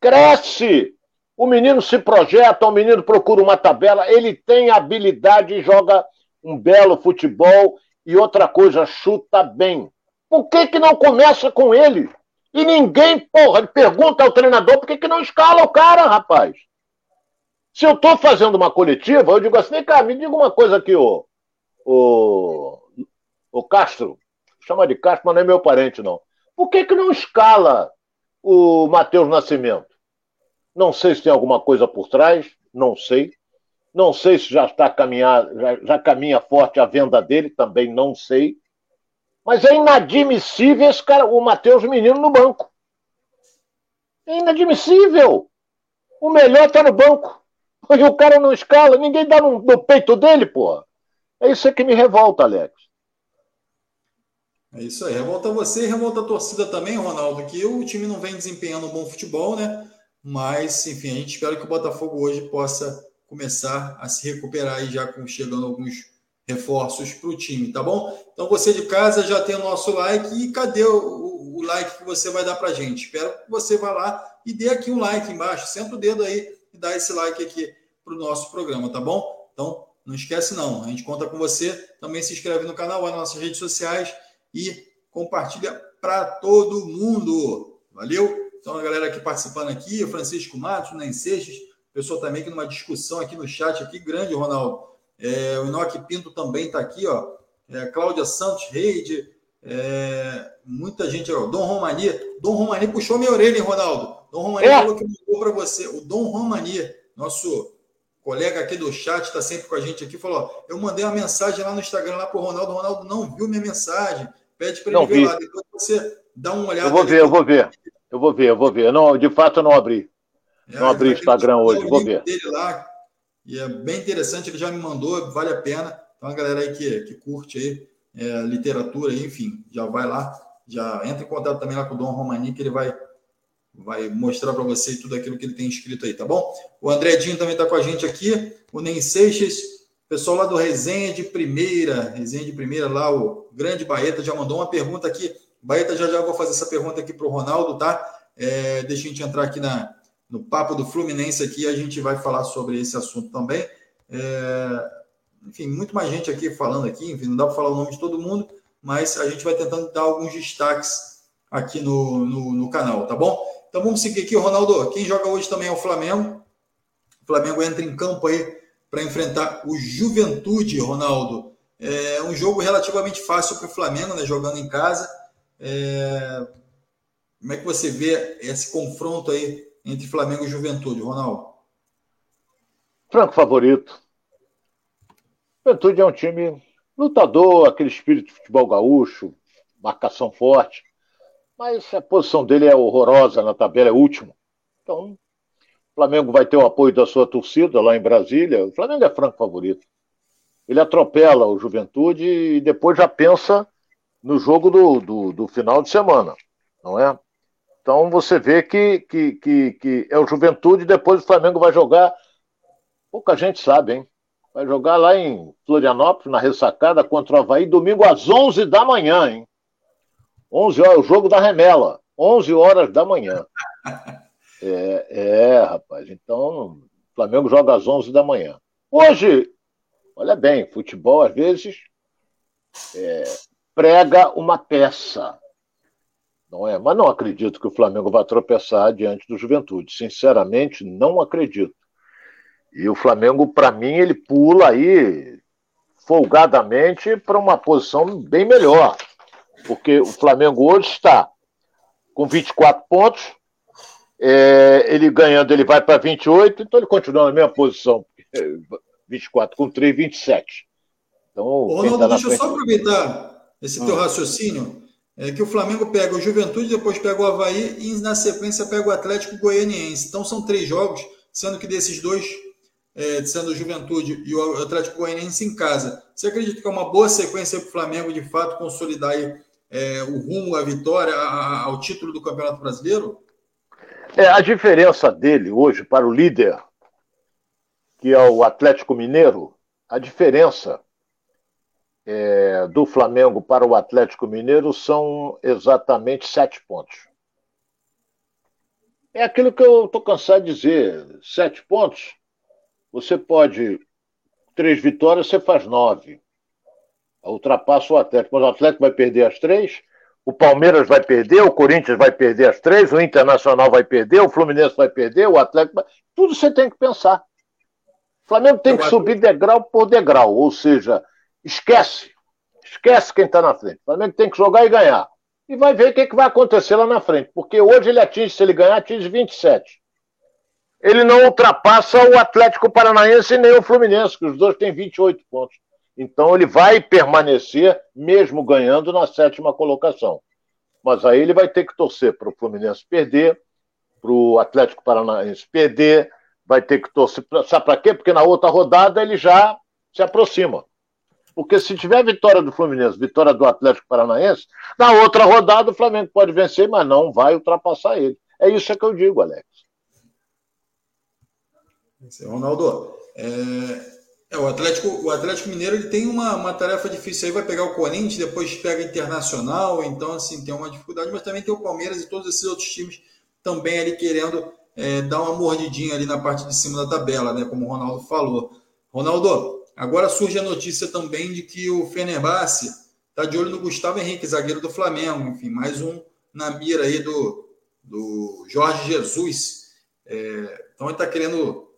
S5: Cresce. O menino se projeta, o menino procura uma tabela, ele tem habilidade e joga um belo futebol e outra coisa, chuta bem. Por que, que não começa com ele? E ninguém, porra, pergunta ao treinador por que, que não escala o cara, rapaz. Se eu estou fazendo uma coletiva, eu digo assim, cá, me diga uma coisa aqui, ô, ô, ô Castro. Chama de Castro, mas não é meu parente, não. Por que, que não escala o Matheus Nascimento? Não sei se tem alguma coisa por trás, não sei. Não sei se já está caminhar, já, já caminha forte a venda dele, também não sei. Mas é inadmissível esse cara, o Matheus Menino no banco. É inadmissível. O melhor está no banco. E o cara não escala, ninguém dá no, no peito dele, porra. É isso que me revolta, Alex.
S4: É isso aí. Revolta você e revolta a torcida também, Ronaldo, que o time não vem desempenhando um bom futebol, né? Mas, enfim, a gente espera que o Botafogo hoje possa começar a se recuperar aí já chegando alguns reforços para o time, tá bom? Então você de casa já tem o nosso like e cadê o, o like que você vai dar para gente? Espero que você vá lá e dê aqui um like embaixo, senta o dedo aí e dá esse like aqui para o nosso programa, tá bom? Então não esquece não, a gente conta com você. Também se inscreve no canal, nas nossas redes sociais e compartilha para todo mundo. Valeu? Então a galera aqui participando aqui, Francisco Matos, Nem Seixas, pessoal também que numa discussão aqui no chat aqui grande, Ronaldo é, o Enoque Pinto também está aqui, ó. É, Cláudia Santos Reide, É, muita gente, ó, Dom Romani. Dom Romani puxou minha orelha, hein, Ronaldo? Dom Romani é. falou que mandou para você. O Dom Romani, nosso colega aqui do chat, está sempre com a gente aqui, falou: ó, eu mandei uma mensagem lá no Instagram lá para o Ronaldo. O Ronaldo não viu minha mensagem. Pede para ele ver vi. lá. Depois você dá uma olhada.
S5: Eu vou ver, eu vou ver. Eu vou ver, eu vou ver. não, de fato, eu não abri. É, não abri o Instagram hoje, vou ver.
S4: Dele lá, e é bem interessante, ele já me mandou, vale a pena. Então, a galera aí que, que curte aí, é, literatura, enfim, já vai lá, já entra em contato também lá com o Dom Romani, que ele vai, vai mostrar para você tudo aquilo que ele tem escrito aí, tá bom? O André Dinho também está com a gente aqui, o Nem Seixas, pessoal lá do Resenha de Primeira, Resenha de Primeira lá, o grande Baeta já mandou uma pergunta aqui. Baeta, já já vou fazer essa pergunta aqui para o Ronaldo, tá? É, deixa a gente entrar aqui na, no papo do Fluminense aqui, a gente vai falar sobre esse assunto também. É, enfim, muito mais gente aqui falando aqui, enfim, não dá para falar o nome de todo mundo, mas a gente vai tentando dar alguns destaques aqui no, no, no canal, tá bom? Então vamos seguir aqui, Ronaldo. Quem joga hoje também é o Flamengo. O Flamengo entra em campo aí para enfrentar o Juventude, Ronaldo. É um jogo relativamente fácil para o Flamengo, né? Jogando em casa. É... Como é que você vê esse confronto aí entre Flamengo e Juventude, Ronaldo?
S5: Franco favorito. Juventude é um time lutador, aquele espírito de futebol gaúcho, marcação forte. Mas a posição dele é horrorosa na tabela, é último. Então, o Flamengo vai ter o apoio da sua torcida lá em Brasília. O Flamengo é franco favorito. Ele atropela o Juventude e depois já pensa no jogo do, do, do final de semana, não é? Então você vê que, que, que, que é o Juventude, depois o Flamengo vai jogar. Pouca gente sabe, hein? Vai jogar lá em Florianópolis, na ressacada, contra o Havaí, domingo às 11 da manhã, hein? 11 horas, o jogo da remela. 11 horas da manhã. É, é, rapaz. Então, o Flamengo joga às 11 da manhã. Hoje, olha bem, futebol às vezes é, prega uma peça. Não é? Mas não acredito que o Flamengo vá tropeçar diante do Juventude. Sinceramente, não acredito. E o Flamengo, para mim, ele pula aí folgadamente para uma posição bem melhor. Porque o Flamengo hoje está com 24 pontos, é, ele ganhando, ele vai para 28, então ele continua na mesma posição. 24 com 3, 27.
S4: Então, Ô, Ronaldo, tá deixa eu só aproveitar esse teu hum. raciocínio. É que o Flamengo pega o Juventude, depois pega o Havaí e na sequência pega o Atlético Goianiense. Então são três jogos, sendo que desses dois é, sendo o Juventude e o Atlético Goianiense em casa. Você acredita que é uma boa sequência para o Flamengo, de fato, consolidar aí, é, o rumo à vitória, a, ao título do Campeonato Brasileiro?
S5: É, a diferença dele hoje para o líder, que é o Atlético Mineiro, a diferença é, do Flamengo para o Atlético Mineiro são exatamente sete pontos. É aquilo que eu estou cansado de dizer: sete pontos você pode. Três vitórias, você faz nove. Ultrapassa o Atlético. Mas o Atlético vai perder as três, o Palmeiras vai perder, o Corinthians vai perder as três, o Internacional vai perder, o Fluminense vai perder, o Atlético. Vai... Tudo você tem que pensar. O Flamengo tem que subir degrau por degrau, ou seja, esquece. Esquece quem está na frente. O Flamengo tem que jogar e ganhar. E vai ver o que, que vai acontecer lá na frente. Porque hoje ele atinge, se ele ganhar, atinge 27 ele não ultrapassa o Atlético Paranaense nem o Fluminense, que os dois têm 28 pontos. Então ele vai permanecer, mesmo ganhando, na sétima colocação. Mas aí ele vai ter que torcer para o Fluminense perder, para o Atlético Paranaense perder, vai ter que torcer. Sabe para quê? Porque na outra rodada ele já se aproxima. Porque se tiver vitória do Fluminense, vitória do Atlético Paranaense, na outra rodada o Flamengo pode vencer, mas não vai ultrapassar ele. É isso que eu digo, Alex.
S4: Ronaldo, é, é, o, Atlético, o Atlético Mineiro ele tem uma, uma tarefa difícil aí, vai pegar o Corinthians, depois pega Internacional, então assim, tem uma dificuldade, mas também tem o Palmeiras e todos esses outros times também ali querendo é, dar uma mordidinha ali na parte de cima da tabela, né? Como o Ronaldo falou. Ronaldo, agora surge a notícia também de que o Fenerbahçe está de olho no Gustavo Henrique, zagueiro do Flamengo, enfim, mais um na mira aí do, do Jorge Jesus. É, então ele está querendo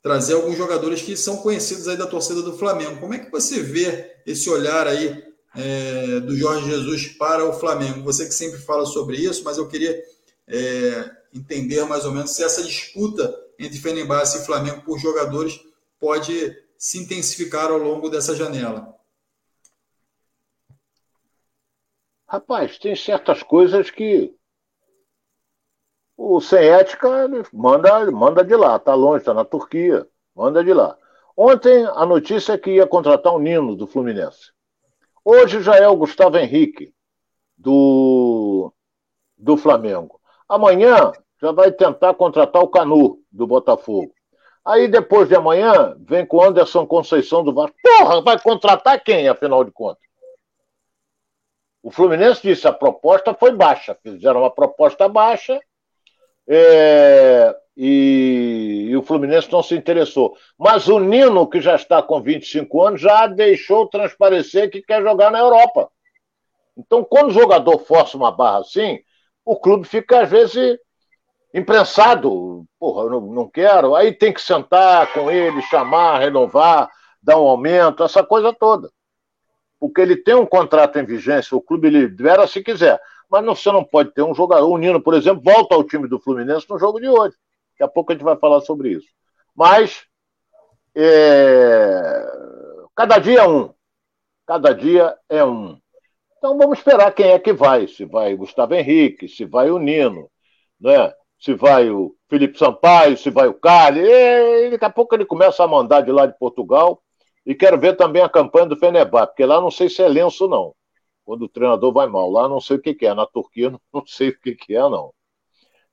S4: trazer alguns jogadores que são conhecidos aí da torcida do Flamengo. Como é que você vê esse olhar aí é, do Jorge Jesus para o Flamengo. Você que sempre fala sobre isso, mas eu queria é, entender mais ou menos se essa disputa entre Fenerbahçe e Flamengo por jogadores pode se intensificar ao longo dessa janela.
S5: Rapaz, tem certas coisas que o sem ética manda, manda de lá, tá longe, tá na Turquia, manda de lá. Ontem a notícia é que ia contratar o Nino do Fluminense. Hoje já é o Gustavo Henrique do, do Flamengo. Amanhã já vai tentar contratar o Canu do Botafogo. Aí depois de amanhã vem com Anderson Conceição do Vasco. Porra, vai contratar quem, afinal de contas? O Fluminense disse a proposta foi baixa. Fizeram uma proposta baixa é, e, e, o Fluminense não se interessou. Mas o Nino, que já está com 25 anos, já deixou transparecer que quer jogar na Europa. Então, quando o jogador força uma barra assim, o clube fica, às vezes, imprensado. Porra, eu não, quero. Aí tem que sentar com ele, chamar, renovar, dar um aumento, essa coisa toda. Porque ele tem um contrato em vigência, o clube libera se quiser. Mas não, você não pode ter um jogador. O Nino, por exemplo, volta ao time do Fluminense no jogo de hoje. Daqui a pouco a gente vai falar sobre isso. Mas é... cada dia é um. Cada dia é um. Então vamos esperar quem é que vai. Se vai Gustavo Henrique, se vai o Nino, né? Se vai o Felipe Sampaio, se vai o Cali. E daqui a pouco ele começa a mandar de lá de Portugal. E quero ver também a campanha do Fenerbahçe, porque lá não sei se é lenço, não quando o treinador vai mal. Lá não sei o que, que é, na Turquia não sei o que, que é, não.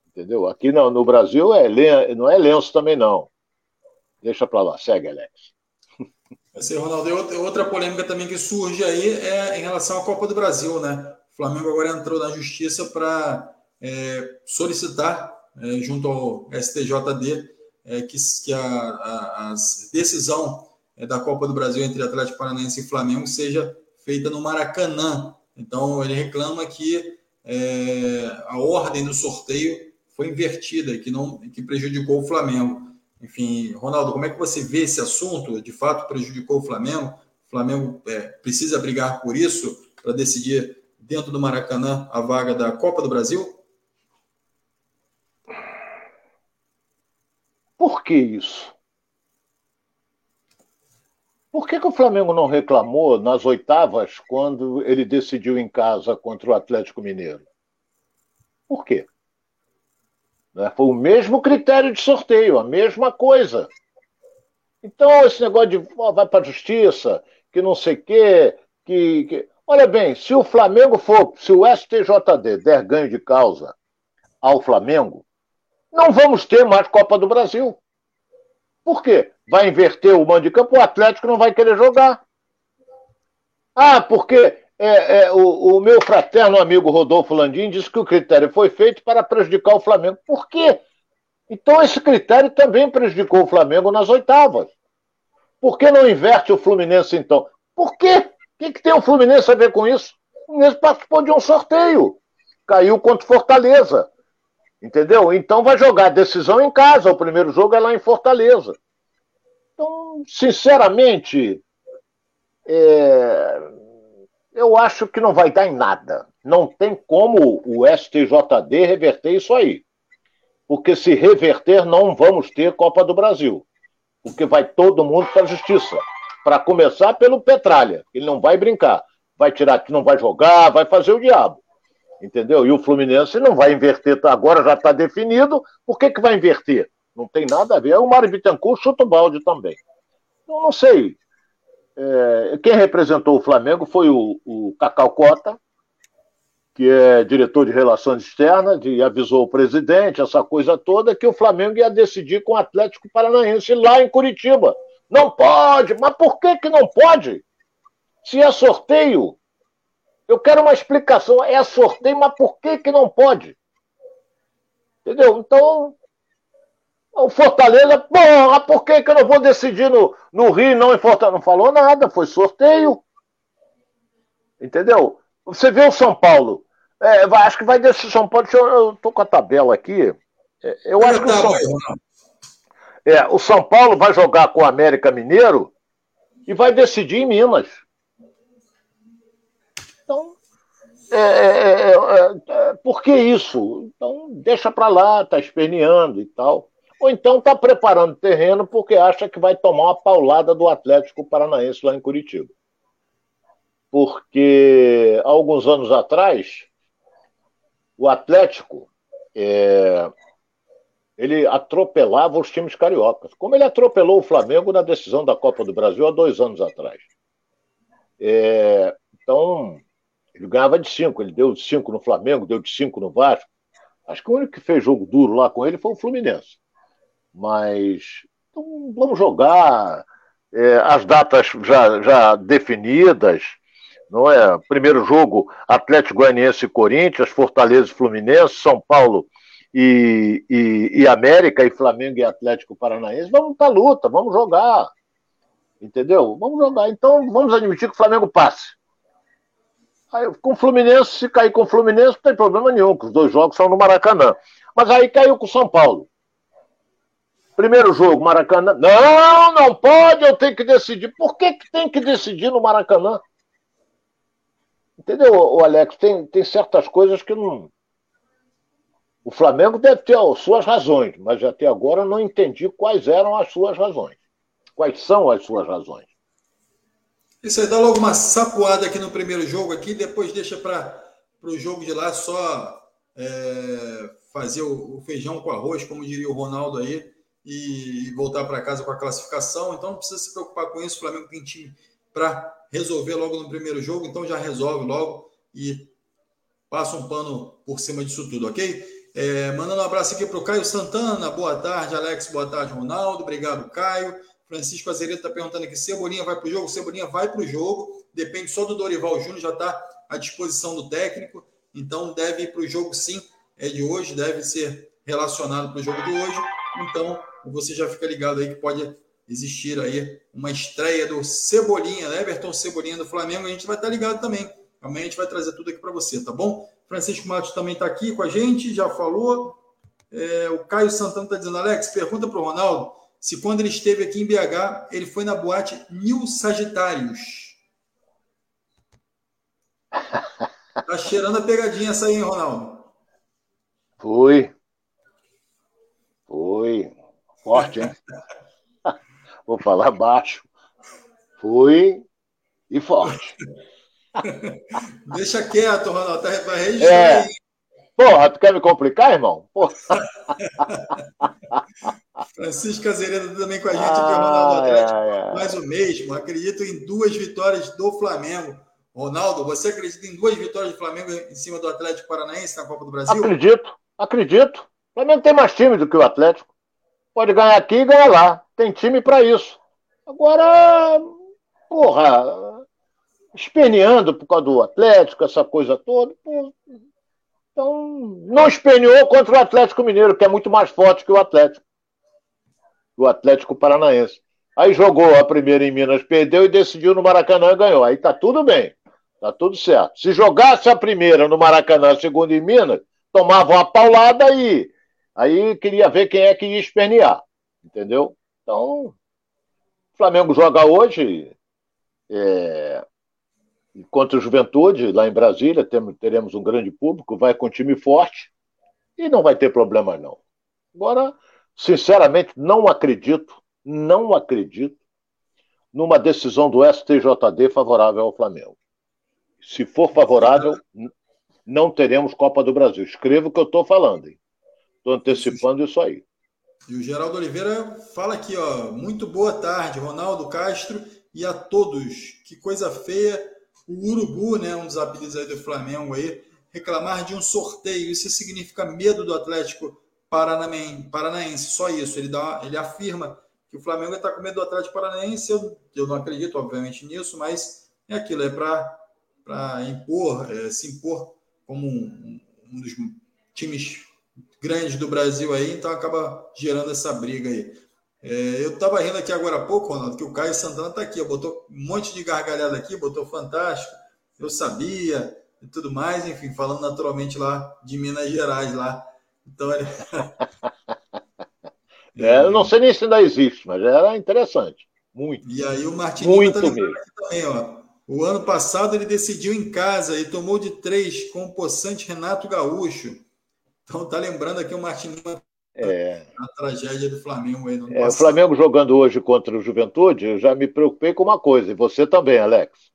S5: Entendeu? Aqui no, no Brasil é, não é lenço também, não. Deixa para lá, segue, Alex.
S4: Assim, Ronaldo, outra polêmica também que surge aí é em relação à Copa do Brasil, né? O Flamengo agora entrou na justiça para é, solicitar, é, junto ao STJD, é, que, que a, a, a decisão é, da Copa do Brasil entre Atlético Paranaense e Flamengo seja feita no Maracanã. Então, ele reclama que a ordem do sorteio foi invertida, que, não, que prejudicou o Flamengo. Enfim, Ronaldo, como é que você vê esse assunto? De fato, prejudicou o Flamengo? O Flamengo é, precisa brigar por isso para decidir dentro do Maracanã a vaga da Copa do Brasil?
S5: Por que isso? Por que, que o Flamengo não reclamou nas oitavas quando ele decidiu em casa contra o Atlético Mineiro? Por quê? Né? Foi o mesmo critério de sorteio, a mesma coisa. Então, esse negócio de vai para a justiça, que não sei o quê, que, que. Olha bem, se o Flamengo for, se o STJD der ganho de causa ao Flamengo, não vamos ter mais Copa do Brasil. Por quê? Vai inverter o mando de campo, o Atlético não vai querer jogar. Ah, porque é, é, o, o, meu fraterno amigo Rodolfo Landim disse que o critério foi feito para prejudicar o Flamengo. Por quê? Então esse critério também prejudicou o Flamengo nas oitavas. Por que não inverte o Fluminense então? Por quê? O que, que tem o Fluminense a ver com isso? O Fluminense participou de um sorteio. Caiu contra Fortaleza. Entendeu? Então vai jogar decisão em casa. O primeiro jogo é lá em Fortaleza. Então, sinceramente, é... eu acho que não vai dar em nada. Não tem como o STJD reverter isso aí. Porque se reverter, não vamos ter Copa do Brasil. Porque vai todo mundo para a justiça. Para começar pelo Petralha. Ele não vai brincar. Vai tirar, não vai jogar, vai fazer o diabo entendeu? E o Fluminense não vai inverter, tá, agora já está definido, por que, que vai inverter? Não tem nada a ver. O Mário Bittencourt chuta o balde também. Eu não sei. É, quem representou o Flamengo foi o, o Cacau Cota, que é diretor de Relações Externas, e avisou o presidente, essa coisa toda, que o Flamengo ia decidir com o Atlético Paranaense lá em Curitiba. Não pode, mas por que, que não pode? Se é sorteio, eu quero uma explicação. É sorteio, mas por que, que não pode? Entendeu? Então, o Fortaleza, porra, por que, que eu não vou decidir no, no Rio não em Fortaleza? Não falou nada, foi sorteio. Entendeu? Você vê o São Paulo. É, acho que vai decidir São Paulo. Eu, eu tô com a tabela aqui. É, eu acho que o São, é, o São Paulo vai jogar com o América Mineiro e vai decidir em Minas. Então, é, é, é, por que isso? Então, deixa para lá, está esperneando e tal. Ou então está preparando terreno porque acha que vai tomar uma paulada do Atlético Paranaense lá em Curitiba. Porque alguns anos atrás, o Atlético é, ele atropelava os times cariocas, como ele atropelou o Flamengo na decisão da Copa do Brasil há dois anos atrás. É, então, ele ganhava de cinco, ele deu de cinco no Flamengo, deu de cinco no Vasco. Acho que o único que fez jogo duro lá com ele foi o Fluminense. Mas então, vamos jogar é, as datas já, já definidas, não é? Primeiro jogo Atlético Goianiense e Corinthians, Fortaleza e Fluminense, São Paulo e, e, e América e Flamengo e Atlético Paranaense. Vamos para luta, vamos jogar. Entendeu? Vamos jogar. Então vamos admitir que o Flamengo passe. Aí, com o Fluminense, se cair com o Fluminense, não tem problema nenhum, os dois jogos são no Maracanã. Mas aí caiu com o São Paulo. Primeiro jogo, Maracanã. Não, não pode, eu tenho que decidir. Por que, que tem que decidir no Maracanã? Entendeu, o Alex? Tem, tem certas coisas que não. O Flamengo deve ter as suas razões, mas até agora não entendi quais eram as suas razões. Quais são as suas razões?
S4: Isso aí dá logo uma sapoada aqui no primeiro jogo aqui, depois deixa para o jogo de lá só é, fazer o, o, feijão com arroz, como diria o Ronaldo aí, e, e voltar para casa com a classificação. Então não precisa se preocupar com isso. O Flamengo tem time para resolver logo no primeiro jogo, então já resolve logo e passa um pano por cima disso tudo, ok? É, mandando um abraço aqui para o Caio Santana, boa tarde, Alex, boa tarde, Ronaldo, obrigado, Caio. Francisco Azeredo está perguntando aqui: Cebolinha vai para o jogo? Cebolinha vai para o jogo, depende só do Dorival Júnior, já está à disposição do técnico, então deve ir para o jogo sim, é de hoje, deve ser relacionado para o jogo de hoje. Então você já fica ligado aí que pode existir aí uma estreia do Cebolinha, né? Everton Cebolinha do Flamengo, a gente vai estar tá ligado também. Amanhã a gente vai trazer tudo aqui para você, tá bom? Francisco Matos também está aqui com a gente, já falou. É, o Caio Santana está dizendo, Alex, pergunta para o Ronaldo se quando ele esteve aqui em BH, ele foi na boate Mil Sagitários. Tá cheirando a pegadinha essa aí, hein, Ronaldo?
S5: Fui. Fui. Forte, hein? Vou falar baixo. Fui e forte.
S4: Deixa quieto, Ronaldo. Tá, vai registrar
S5: é. aí. Porra, tu quer me complicar, irmão? Porra.
S4: Francisco Azeredo também com a gente aqui, Ronaldo Atlético. Mais o mesmo. Acredito em duas vitórias do Flamengo. Ronaldo, você acredita em duas vitórias do Flamengo em cima do Atlético Paranaense na Copa do Brasil?
S5: Acredito, acredito. O Flamengo tem mais time do que o Atlético. Pode ganhar aqui e ganhar lá. Tem time para isso. Agora, porra, esperneando por causa do Atlético, essa coisa toda. Porra. Então, não esperneou contra o Atlético Mineiro, que é muito mais forte que o Atlético do Atlético Paranaense. Aí jogou a primeira em Minas, perdeu e decidiu no Maracanã e ganhou. Aí tá tudo bem, tá tudo certo. Se jogasse a primeira no Maracanã, a segunda em Minas, tomava uma paulada e aí queria ver quem é que ia espernear, entendeu? Então, o Flamengo joga hoje é, contra o Juventude, lá em Brasília, teremos um grande público, vai com time forte e não vai ter problema não. Agora, Sinceramente, não acredito, não acredito numa decisão do STJD favorável ao Flamengo. Se for favorável, não teremos Copa do Brasil. Escreva o que eu estou falando. Estou antecipando isso aí.
S4: E o Geraldo Oliveira fala aqui, ó, muito boa tarde, Ronaldo Castro e a todos. Que coisa feia, o Urubu, né, um dos apelidos aí do Flamengo aí, reclamar de um sorteio. Isso significa medo do Atlético Paranaense, só isso. Ele, dá, ele afirma que o Flamengo está com medo do Atlético Paranaense. Eu, eu não acredito, obviamente, nisso, mas é aquilo, é para impor, é, se impor como um, um, dos times grandes do Brasil aí, então acaba gerando essa briga aí. É, eu estava rindo aqui agora há pouco, Ronaldo, que o Caio Santana está aqui, botou um monte de gargalhada aqui, botou fantástico, eu sabia e tudo mais, enfim, falando naturalmente lá de Minas Gerais, lá então ele...
S5: é, eu não sei nem se ainda existe, mas era interessante. Muito.
S4: E aí o Martininho
S5: Muito tá mesmo.
S4: também, ó. O ano passado ele decidiu em casa e tomou de três com o possante Renato Gaúcho. Então tá lembrando aqui o Martininho
S5: é.
S4: a tragédia do Flamengo aí no
S5: é, O Flamengo jogando hoje contra o Juventude, eu já me preocupei com uma coisa, e você também, Alex.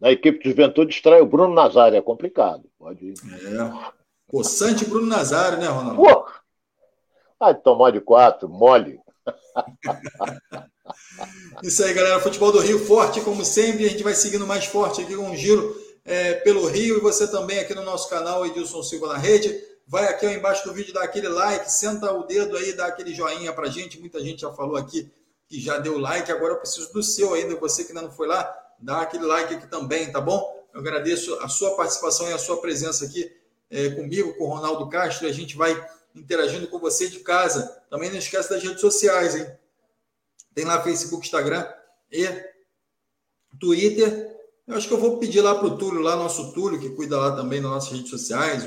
S5: Na equipe de Juventude extrai o Bruno Nazário, é complicado. Pode ir.
S4: É. Possante Bruno Nazário, né, Ronaldo?
S5: Pô! Vai tomar de quatro, mole.
S4: Isso aí, galera. Futebol do Rio forte, como sempre. A gente vai seguindo mais forte aqui com um giro é, pelo Rio. E você também aqui no nosso canal, Edilson Silva na Rede. Vai aqui embaixo do vídeo, dá aquele like, senta o dedo aí, dá aquele joinha pra gente. Muita gente já falou aqui que já deu like. Agora eu preciso do seu ainda. Você que ainda não foi lá, dá aquele like aqui também, tá bom? Eu agradeço a sua participação e a sua presença aqui é, comigo, com o Ronaldo Castro. A gente vai interagindo com você de casa. Também não esquece das redes sociais, hein? Tem lá Facebook, Instagram e Twitter. Eu acho que eu vou pedir lá para o Túlio, lá nosso Túlio, que cuida lá também das nossas redes sociais,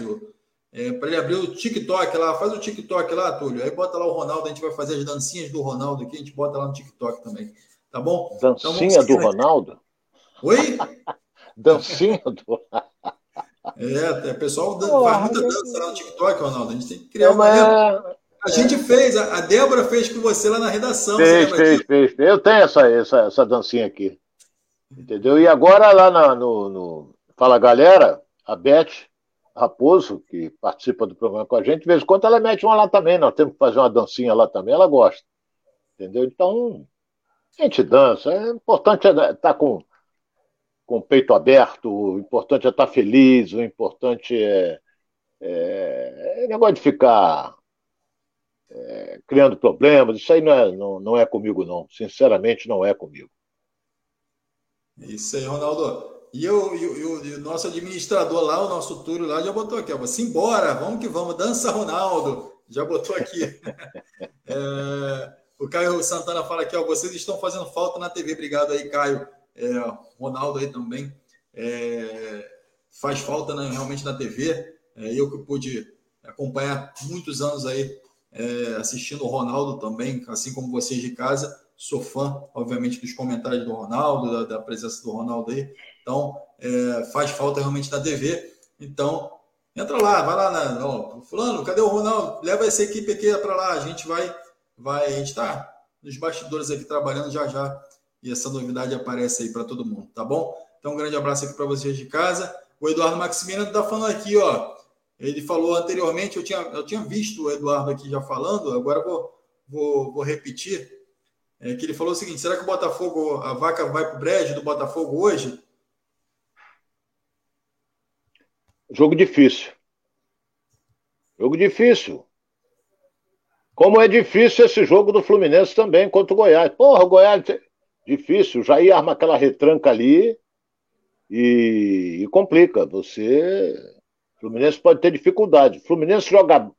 S4: é, para ele abrir o TikTok lá. Faz o TikTok lá, Túlio. Aí bota lá o Ronaldo, a gente vai fazer as dancinhas do Ronaldo aqui, a gente bota lá no TikTok também. Tá bom?
S5: Dancinha então, do Ronaldo?
S4: Oi?
S5: dancinha do
S4: É, o pessoal faz muita dança lá no TikTok, Ronaldo. A gente tem que criar é, uma. A gente fez, a Débora fez com você lá na redação.
S5: Fez, fez, fez, Eu tenho essa, essa, essa dancinha aqui. Entendeu? E agora lá na, no, no Fala Galera, a Beth Raposo, que participa do programa com a gente, de vez em quando ela mete uma lá também. Nós temos que fazer uma dancinha lá também, ela gosta. Entendeu? Então, a gente dança. É importante estar tá com, com o peito aberto, o importante é estar tá feliz, o importante é, é, é negócio de ficar é, criando problemas. Isso aí não é, não, não é comigo, não. Sinceramente, não é comigo.
S4: Isso aí, Ronaldo. E, eu, e, o, e o nosso administrador lá, o nosso Túlio lá, já botou aqui, ó, simbora, vamos que vamos, dança Ronaldo, já botou aqui. é, o Caio Santana fala aqui, ó, vocês estão fazendo falta na TV, obrigado aí, Caio. É, Ronaldo aí também é, faz falta né, realmente na TV. É, eu que pude acompanhar muitos anos aí é, assistindo o Ronaldo também, assim como vocês de casa. Sou fã, obviamente, dos comentários do Ronaldo, da, da presença do Ronaldo aí. Então, é, faz falta realmente na TV. Então, entra lá, vai lá, na, ó, fulano, cadê o Ronaldo? Leva essa equipe aqui para lá. A gente vai, vai, a gente está nos bastidores aqui trabalhando já já e essa novidade aparece aí para todo mundo, tá bom? Então, um grande abraço aqui para vocês de casa. O Eduardo Maximiliano está falando aqui, ó. Ele falou anteriormente, eu tinha, eu tinha visto o Eduardo aqui já falando, agora vou, vou, vou repetir. É, que ele falou o seguinte: será que o Botafogo, a vaca vai para o brejo do Botafogo hoje?
S5: Jogo difícil. Jogo difícil. Como é difícil esse jogo do Fluminense também contra o Goiás. Porra, o Goiás difícil. O Jair arma aquela retranca ali e, e complica. Você Fluminense pode ter dificuldade. Fluminense joga,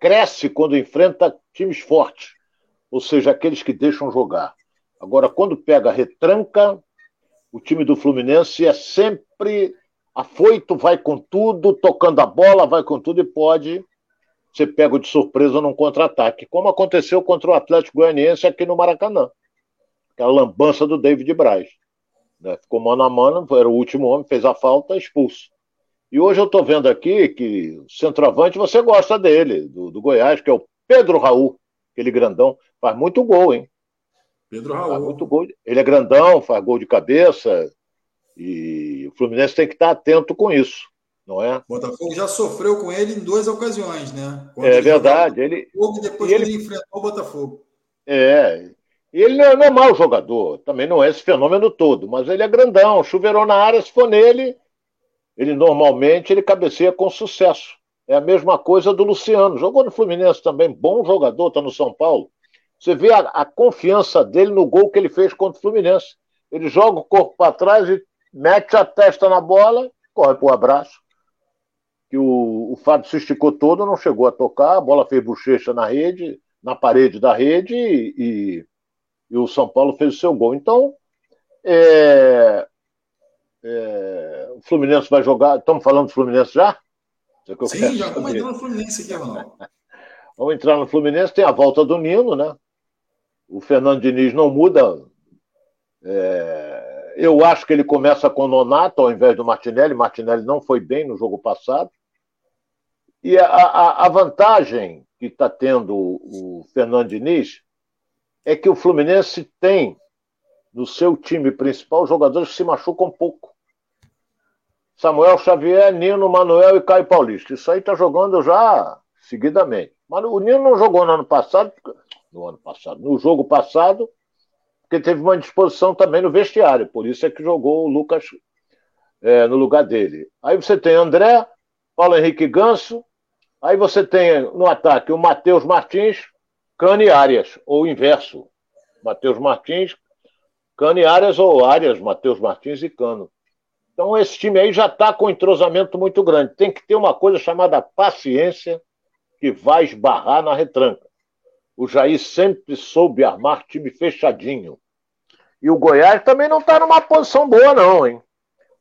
S5: cresce quando enfrenta times fortes, ou seja, aqueles que deixam jogar. Agora, quando pega retranca, o time do Fluminense é sempre afoito, vai com tudo, tocando a bola, vai com tudo e pode ser pego de surpresa num contra-ataque, como aconteceu contra o Atlético Goianiense aqui no Maracanã. Aquela lambança do David Braz. Né? Ficou mano a mano, era o último homem, fez a falta, expulso. E hoje eu estou vendo aqui que o centroavante você gosta dele, do, do, Goiás, que é o Pedro Raul, aquele grandão, faz muito gol, hein?
S4: Pedro Raul. Faz
S5: muito gol. Ele é grandão, faz gol de cabeça. E o Fluminense tem que estar atento com isso, não é?
S4: O Botafogo já sofreu com ele em duas ocasiões, né?
S5: Quando é ele verdade. Ele,
S4: e depois ele... ele enfrentou o Botafogo.
S5: É. Ele não é, não é mau jogador, também não é esse fenômeno todo, mas ele é grandão, chuveirou na área, se for nele, ele normalmente ele cabeceia com sucesso. É a mesma coisa do Luciano. Jogou no Fluminense também, bom jogador, está no São Paulo. Você vê a, a, confiança dele no gol que ele fez contra o Fluminense. Ele joga o corpo para trás e mete a testa na bola, corre para o abraço. Que o, o Fábio se esticou todo, não chegou a tocar, a bola fez bochecha na rede, na parede da rede, e, e, e o São Paulo fez o seu gol. Então, é, é, o Fluminense vai jogar. Estamos falando do Fluminense já?
S4: Sim, já vamos entrar no Fluminense aqui, Ronaldo.
S5: vamos entrar no Fluminense, tem a volta do Nino, né? O Fernando Diniz não muda. É, eu acho que ele começa com o Nonato ao invés do Martinelli. Martinelli não foi bem no jogo passado. E a, a, a vantagem que está tendo o Fernando Diniz é que o Fluminense tem no seu time principal jogadores que se machucam pouco. Samuel Xavier, Nino, Manuel e Caio Paulista. Isso aí está jogando já seguidamente. Mas o Nino não jogou no ano passado, no ano passado, no jogo passado, porque teve uma disposição também no vestiário. Por isso é que jogou o Lucas é, no lugar dele. Aí você tem André, Paulo Henrique Ganso. Aí você tem no ataque o Matheus Martins, Cano e Arias, ou inverso. Matheus Martins, Cano e Arias, ou Arias, Matheus Martins e Cano. Então esse time aí já está com um entrosamento muito grande. Tem que ter uma coisa chamada paciência que vai esbarrar na retranca. O Jair sempre soube armar time fechadinho. E o Goiás também não está numa posição boa, não, hein?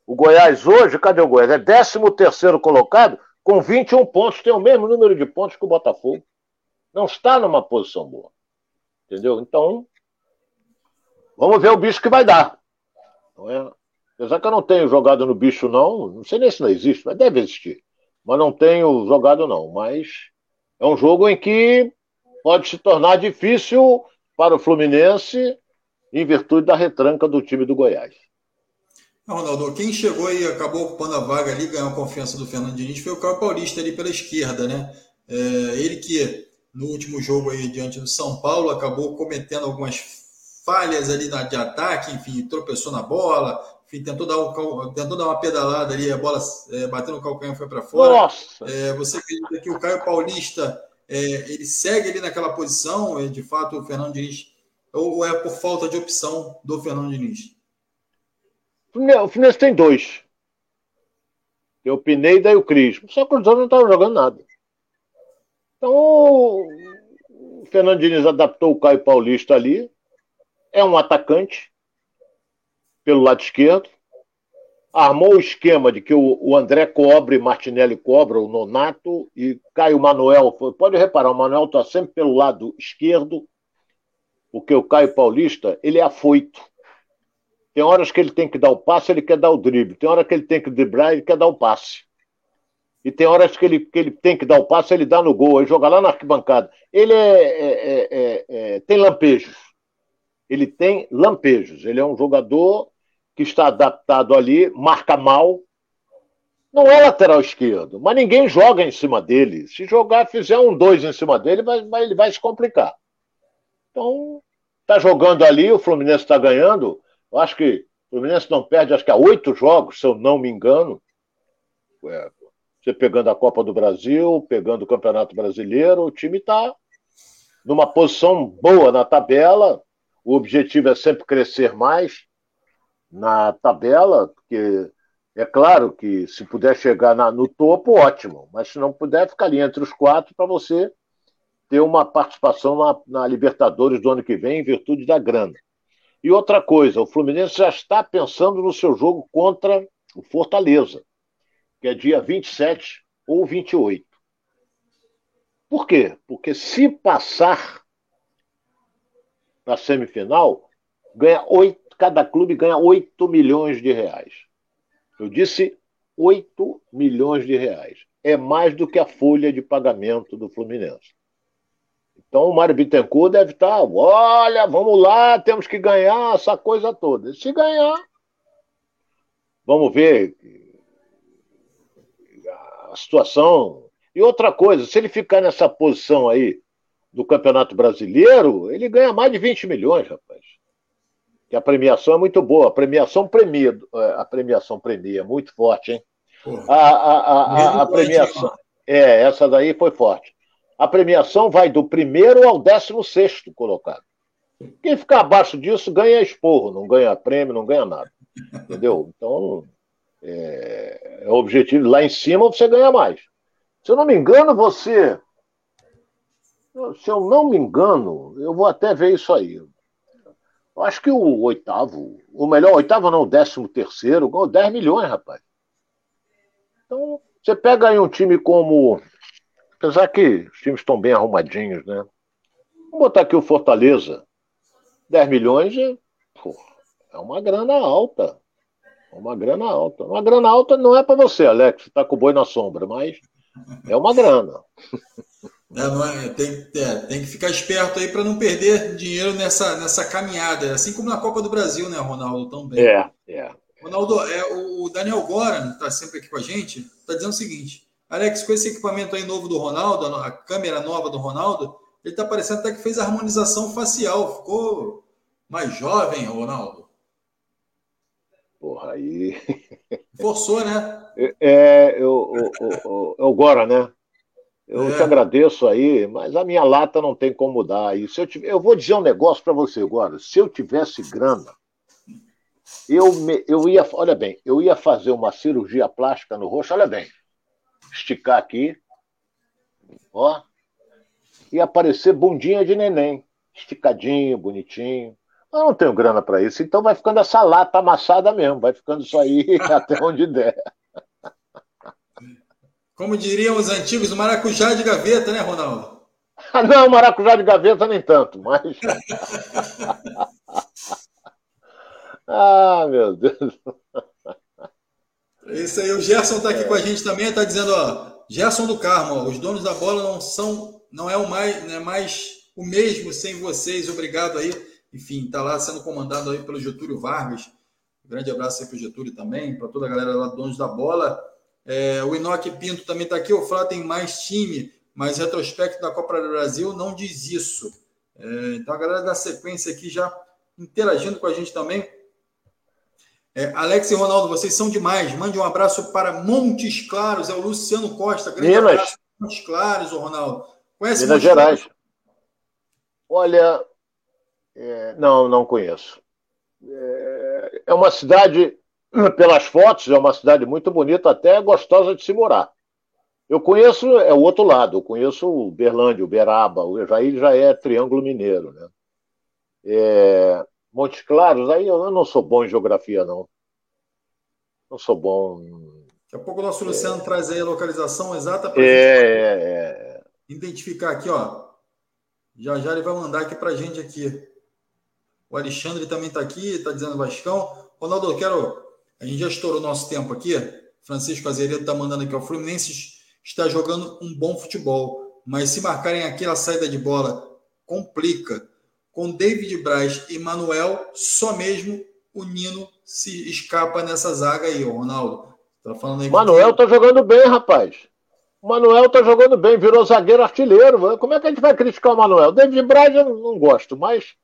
S5: O Goiás hoje, cadê o Goiás? É 13 terceiro colocado, com 21 pontos, tem o mesmo número de pontos que o Botafogo. Não está numa posição boa. Entendeu? Então, vamos ver o bicho que vai dar. Não é? Apesar que eu não tenho jogado no bicho, não, não sei nem se não existe, mas deve existir. Mas não tenho jogado, não. Mas é um jogo em que pode se tornar difícil para o Fluminense em virtude da retranca do time do Goiás.
S4: Ronaldo, quem chegou e acabou ocupando a vaga ali, ganhou a confiança do Fernando Diniz, foi o Caio Paulista ali pela esquerda, né? É, ele que no último jogo aí diante do São Paulo acabou cometendo algumas falhas ali de ataque, enfim, tropeçou na bola, enfim, tentou dar, um, tentou dar uma pedalada ali, a bola é, bateu no calcanhar foi para fora.
S5: Nossa!
S4: É, você acredita que o Caio Paulista é, ele segue ali naquela posição? É, de fato, o Fernando Diniz, ou é por falta de opção do Fernando Diniz?
S5: O Fluminense tem dois. Tem o Pineda e o Cris. Só que os dois não estavam jogando nada. Então, o Fernando Diniz adaptou o Caio Paulista ali. É um atacante pelo lado esquerdo, armou o esquema de que o, André cobre, Martinelli cobra, o Nonato e Caio Manuel. Pode reparar, o Manuel está sempre pelo lado esquerdo, porque o Caio Paulista ele é afoito. Tem horas que ele tem que dar o passe, ele quer dar o drible. Tem horas que ele tem que driblar, ele quer dar o passe. E tem horas que ele, que ele tem que dar o passe, ele dá no gol, ele joga lá na arquibancada. Ele é, é, é, é tem lampejos. Ele tem lampejos. Ele é um jogador que está adaptado ali, marca mal. Não é lateral esquerdo, mas ninguém joga em cima dele. Se jogar, fizer um dois em cima dele, vai, vai, ele vai se complicar. Então, está jogando ali, o Fluminense está ganhando. Eu acho que o Fluminense não perde, acho que há oito jogos, se eu não me engano. É, você pegando a Copa do Brasil, pegando o Campeonato Brasileiro, o time está numa posição boa na tabela. O objetivo é sempre crescer mais na tabela, porque é claro que se puder chegar na, no topo, ótimo, mas se não puder, ficar ali entre os quatro para você ter uma participação na, na, Libertadores do ano que vem, em virtude da grana. E outra coisa, o Fluminense já está pensando no seu jogo contra o Fortaleza, que é dia 27 ou 28. Por quê? Porque se passar para a semifinal, ganha 8 cada clube ganha 8 milhões de reais. Eu disse 8 milhões de reais. É mais do que a folha de pagamento do Fluminense. Então o Mário Bittencourt deve estar, olha, vamos lá, temos que ganhar essa coisa toda. Se ganhar, vamos ver a situação. E outra coisa, se ele ficar nessa posição aí do Campeonato Brasileiro, ele ganha mais de 20 milhões, rapaz que a premiação é muito boa. A premiação premia, é, a premiação premia muito forte, hein? A, a, a, a, premiação. É, essa daí foi forte. A premiação vai do primeiro ao décimo sexto colocado. Quem ficar abaixo disso ganha esporro, não ganha prêmio, não ganha nada. Entendeu? Então, é, é o objetivo. Lá em cima você ganha mais. Se eu não me engano, você. Se eu não me engano, eu vou até ver isso aí. Acho que o oitavo, o melhor, oitavo não, o décimo terceiro, ganhou 10 milhões, rapaz. Então, você pega aí um time como. Apesar que os times estão bem arrumadinhos, né? Vamos botar aqui o Fortaleza. 10 milhões, é, é uma grana alta. Uma grana alta. Uma grana alta não é para você, Alex, que está com o boi na sombra, mas é uma grana.
S4: É, é, tem, é, tem, que ficar esperto aí para não perder dinheiro nessa, nessa caminhada, assim como na Copa do Brasil, né, Ronaldo? Também.
S5: É, é.
S4: Ronaldo, é, o Daniel Goran, está sempre aqui com a gente, está dizendo o seguinte: Alex, com esse equipamento aí novo do Ronaldo, a câmera nova do Ronaldo, ele está parecendo até que fez a harmonização facial, ficou mais jovem, Ronaldo.
S5: Porra, aí.
S4: Forçou, né?
S5: É, é eu, eu, eu agora, né? Eu é. te agradeço aí, mas a minha lata não tem como mudar. E se eu, tiver, eu vou dizer um negócio para você agora. Se eu tivesse grana, eu, me, eu ia, olha bem, eu ia fazer uma cirurgia plástica no rosto, olha bem, esticar aqui, ó, e aparecer bundinha de neném, esticadinho, bonitinho. Eu não tenho grana para isso, então vai ficando essa lata amassada mesmo, vai ficando isso aí até onde der.
S4: Como diriam os antigos, maracujá de gaveta, né, Ronaldo?
S5: não, maracujá de gaveta nem tanto, mas. ah, meu Deus.
S4: Isso aí, o Gerson está aqui é. com a gente também, está dizendo, ó, Gerson do Carmo, ó, os donos da bola não são, não é o mais, não é mais o mesmo sem vocês, obrigado aí enfim, está lá sendo comandado aí pelo Getúlio Vargas. Um grande abraço aí para o Getúlio também, para toda a galera lá donos da bola. É, o Inoque Pinto também está aqui. O Flá tem mais time, mas retrospecto da Copa do Brasil não diz isso. É, então a galera da sequência aqui já interagindo com a gente também. É, Alex e Ronaldo, vocês são demais. Mande um abraço para Montes Claros, é o Luciano Costa.
S5: Grande Minas. abraço
S4: Montes Claros, o Ronaldo. Conhece
S5: Minas Montes Gerais. Claros? Olha, é, não, não conheço. É, é uma cidade, pelas fotos, é uma cidade muito bonita, até gostosa de se morar. Eu conheço, é o outro lado, eu conheço o Berlândia, o Beraba, o Jair já é Triângulo Mineiro, né? É, Montes Claros, aí eu não sou bom em geografia, não. Não sou bom.
S4: Daqui a pouco o nosso Luciano é, traz aí a localização exata para
S5: é, é, é,
S4: identificar aqui, ó. Já já ele vai mandar aqui para gente aqui. O Alexandre também está aqui, está dizendo Vascão. Ronaldo, eu quero. A gente já estourou nosso tempo aqui. Francisco Azeredo está mandando aqui. O Fluminense está jogando um bom futebol, mas se marcarem aquela saída de bola, complica. Com David Braz e Manuel, só mesmo o Nino se escapa nessa zaga aí, Ronaldo.
S5: Tá falando aí Manuel que... tá jogando bem, rapaz. O Manuel tá jogando bem, virou zagueiro artilheiro. Como é que a gente vai criticar o Manuel? David Braz eu não gosto, mas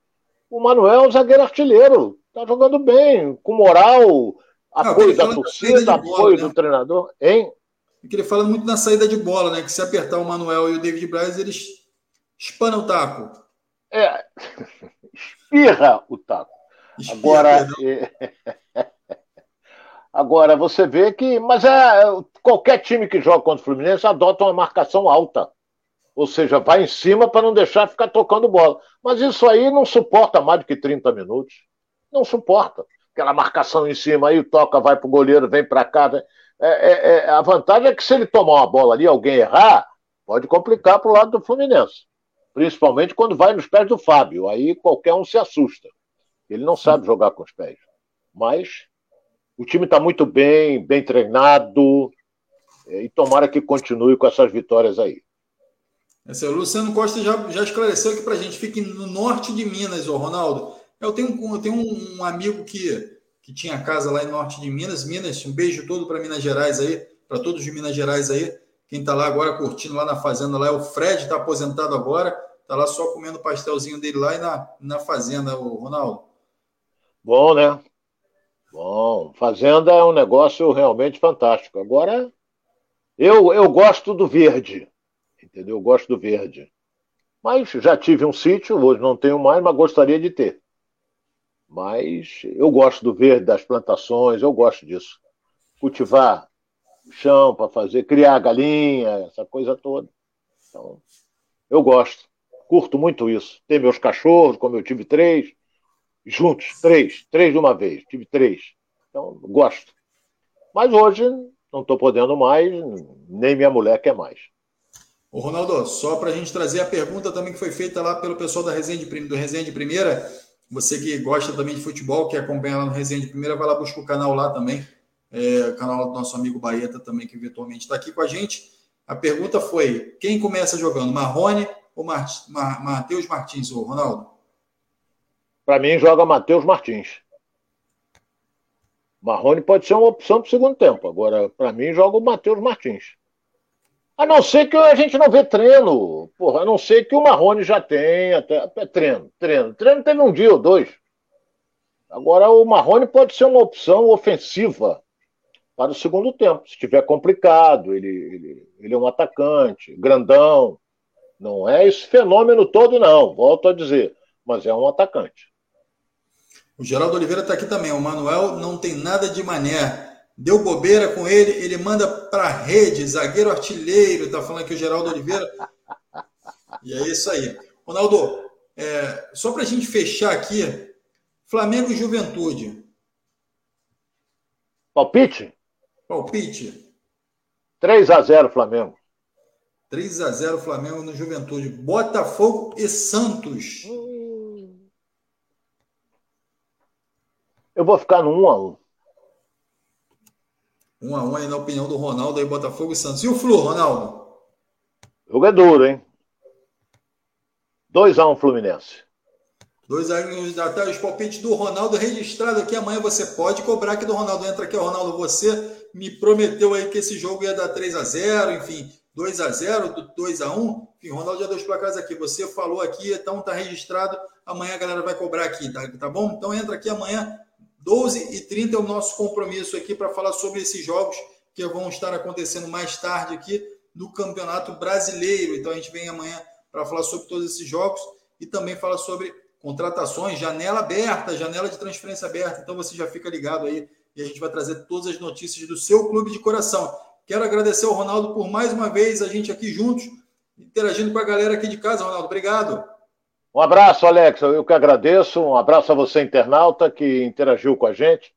S5: o Manuel é um zagueiro artilheiro. Tá jogando bem, com moral, apoio da torcida, apoio do né? treinador. Hein?
S4: Que ele fala muito na saída de bola, né? Que se apertar o Manuel e o David Braz, eles espanam o taco.
S5: É, espirra o taco. Espirra, Agora, é... Agora você vê que. Mas é qualquer time que joga contra o Fluminense adota uma marcação alta. Ou seja, vai em cima para não deixar ficar tocando bola. Mas isso aí não suporta mais do que 30 minutos. Não suporta. Aquela marcação em cima, aí toca, vai para o goleiro, vem para cá. É, é, é, a vantagem é que se ele tomar uma bola ali, alguém errar, pode complicar para o lado do Fluminense. Principalmente quando vai nos pés do Fábio. Aí qualquer um se assusta. Ele não sabe jogar com os pés. Mas o time está muito bem, bem treinado. E tomara que continue com essas vitórias aí.
S4: Esse, o Luciano Costa já, já esclareceu aqui para a gente. Fica no norte de Minas, ô Ronaldo. Eu tenho, eu tenho um, um amigo que, que tinha casa lá em norte de Minas. Minas, um beijo todo para Minas Gerais aí, para todos de Minas Gerais aí. Quem está lá agora curtindo lá na fazenda lá é o Fred, está aposentado agora. Está lá só comendo pastelzinho dele lá e na, na fazenda, o Ronaldo.
S5: Bom, né? Bom, fazenda é um negócio realmente fantástico. Agora, eu, eu gosto do verde entendeu? Eu gosto do verde. Mas já tive um sítio, hoje não tenho mais, mas gostaria de ter. Mas eu gosto do verde, das plantações, eu gosto disso. Cultivar chão para fazer, criar galinha, essa coisa toda. Então, eu gosto. Curto muito isso. Ter meus cachorros, como eu tive três, juntos, três, três de uma vez, tive três. Então, gosto. Mas hoje não estou podendo mais, nem minha mulher quer mais.
S4: Ô, Ronaldo, só para a gente trazer a pergunta também que foi feita lá pelo pessoal da Resenha de, do Resenha de Primeira, Você que gosta também de futebol, que acompanha lá no Resenha de Primeira, vai lá buscar o canal lá também. É, o canal do nosso amigo Baeta também, que virtualmente está aqui com a gente. A pergunta foi: quem começa jogando, Marrone ou Mart Mar Matheus Martins, ou Ronaldo?
S5: Para mim, joga Matheus Martins. Marrone pode ser uma opção para o segundo tempo. Agora, para mim, joga o Matheus Martins. A não ser que a gente não vê treino. Porra, a não ser que o Marrone já tenha. Até, treino, treino. Treino teve um dia ou dois. Agora, o Marrone pode ser uma opção ofensiva para o segundo tempo. Se estiver complicado, ele, ele, ele é um atacante, grandão. Não é esse fenômeno todo, não. Volto a dizer. Mas é um atacante.
S4: O Geraldo Oliveira está aqui também. O Manuel não tem nada de mané. Deu bobeira com ele, ele manda para rede, zagueiro artilheiro, tá falando aqui o Geraldo Oliveira. E é isso aí. Ronaldo, é, só para a gente fechar aqui, Flamengo e Juventude.
S5: Palpite?
S4: Palpite.
S5: 3 a 0 Flamengo.
S4: 3 a 0 Flamengo no Juventude. Botafogo e Santos.
S5: Eu vou ficar no 1 a 1
S4: 1 a 1 aí na opinião do Ronaldo aí, Botafogo e Santos. E o Flu, Ronaldo?
S5: Jogo é duro, hein? 2 a 1 Fluminense.
S4: 2 a 1 da tarde, os palpites do Ronaldo registrado aqui. Amanhã você pode cobrar aqui do Ronaldo. Entra aqui, Ronaldo. Você me prometeu aí que esse jogo ia dar 3 a 0 enfim, 2 a 0 2 a 1 Enfim, Ronaldo já deu os placares aqui. Você falou aqui, então tá registrado. Amanhã a galera vai cobrar aqui, tá, tá bom? Então entra aqui amanhã, 12 e 30 é o nosso compromisso aqui para falar sobre esses jogos que vão estar acontecendo mais tarde aqui no Campeonato Brasileiro. Então a gente vem amanhã para falar sobre todos esses jogos e também falar sobre contratações, janela aberta, janela de transferência aberta. Então você já fica ligado aí e a gente vai trazer todas as notícias do seu clube de coração. Quero agradecer ao Ronaldo por mais uma vez a gente aqui juntos, interagindo com a galera aqui de casa. Ronaldo, obrigado.
S5: Um abraço, Alex. Eu que agradeço. Um abraço a você, internauta, que interagiu com a gente.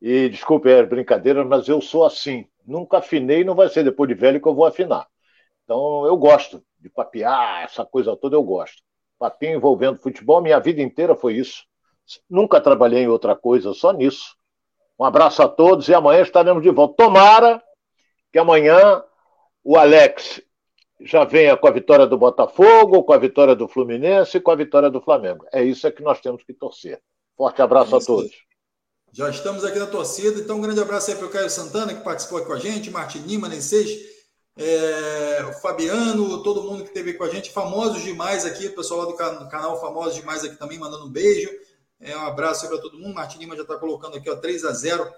S5: E desculpe as brincadeiras, mas eu sou assim. Nunca afinei, não vai ser depois de velho que eu vou afinar. Então, eu gosto de papear, essa coisa toda eu gosto. Papinho envolvendo futebol, minha vida inteira foi isso. Nunca trabalhei em outra coisa, só nisso. Um abraço a todos e amanhã estaremos de volta. Tomara que amanhã o Alex já venha com a vitória do Botafogo, com a vitória do Fluminense e com a vitória do Flamengo. É isso é que nós temos que torcer. Forte abraço é a todos.
S4: Já estamos aqui na torcida, então um grande abraço aí para o Caio Santana, que participou aqui com a gente, Martin Lima, Nenseis, é, o Fabiano, todo mundo que esteve com a gente, famosos demais aqui, o pessoal lá do canal Famosos Demais aqui também, mandando um beijo. É, um abraço para todo mundo. Martin Lima já está colocando aqui, ó, 3 a 0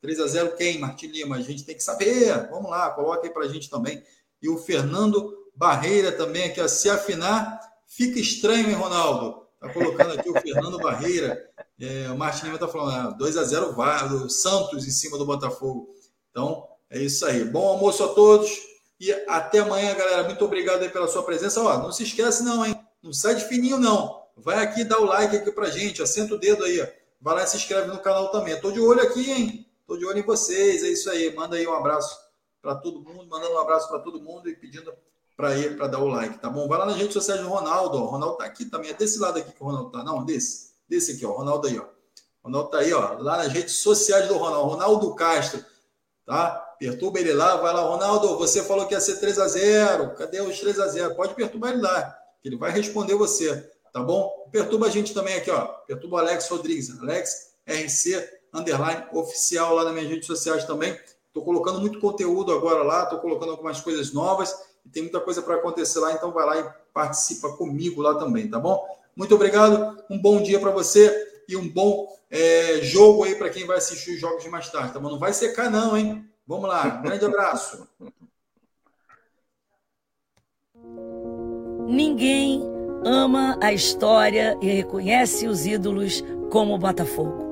S4: 3 a 0 quem, Martin Lima? A gente tem que saber. Vamos lá, coloca aí para a gente também e o Fernando Barreira também aqui, ó, se afinar, fica estranho, hein, Ronaldo? Tá colocando aqui o Fernando Barreira. É, o Martin Lima tá falando, 2 a 0 o Santos em cima do Botafogo. Então, é isso aí. Bom almoço a todos e até amanhã, galera. Muito obrigado aí pela sua presença. Ó, não se esquece não, hein? Não sai de fininho não. Vai aqui dar o like aqui pra gente, ó. senta o dedo aí, ó. Vai lá e se inscreve no canal também. Tô de olho aqui, hein? Tô de olho em vocês. É isso aí. Manda aí um abraço para todo mundo, mandando um abraço para todo mundo e pedindo para ele para dar o like, tá bom? Vai lá nas redes sociais do Ronaldo, ó. O Ronaldo tá aqui também, é desse lado aqui que o Ronaldo tá, não, desse, desse aqui, ó, Ronaldo aí, ó. O Ronaldo tá aí, ó, lá nas redes sociais do Ronaldo, Ronaldo Castro, tá? Perturba ele lá, vai lá, Ronaldo, você falou que ia ser 3 a 0 cadê os 3 a 0 Pode perturbar ele lá, que ele vai responder você, tá bom? Perturba a gente também aqui, ó, perturba o Alex Rodrigues, Alex RC, underline, oficial lá nas minhas redes sociais também, Estou colocando muito conteúdo agora lá, estou colocando algumas coisas novas e tem muita coisa para acontecer lá, então vai lá e participa comigo lá também, tá bom? Muito obrigado, um bom dia para você e um bom é, jogo aí para quem vai assistir os jogos de mais tarde, tá bom? Não vai secar não, hein? Vamos lá, grande abraço.
S1: Ninguém ama a história e reconhece os ídolos como o Botafogo.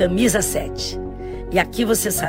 S1: camisa 7. E aqui você sabe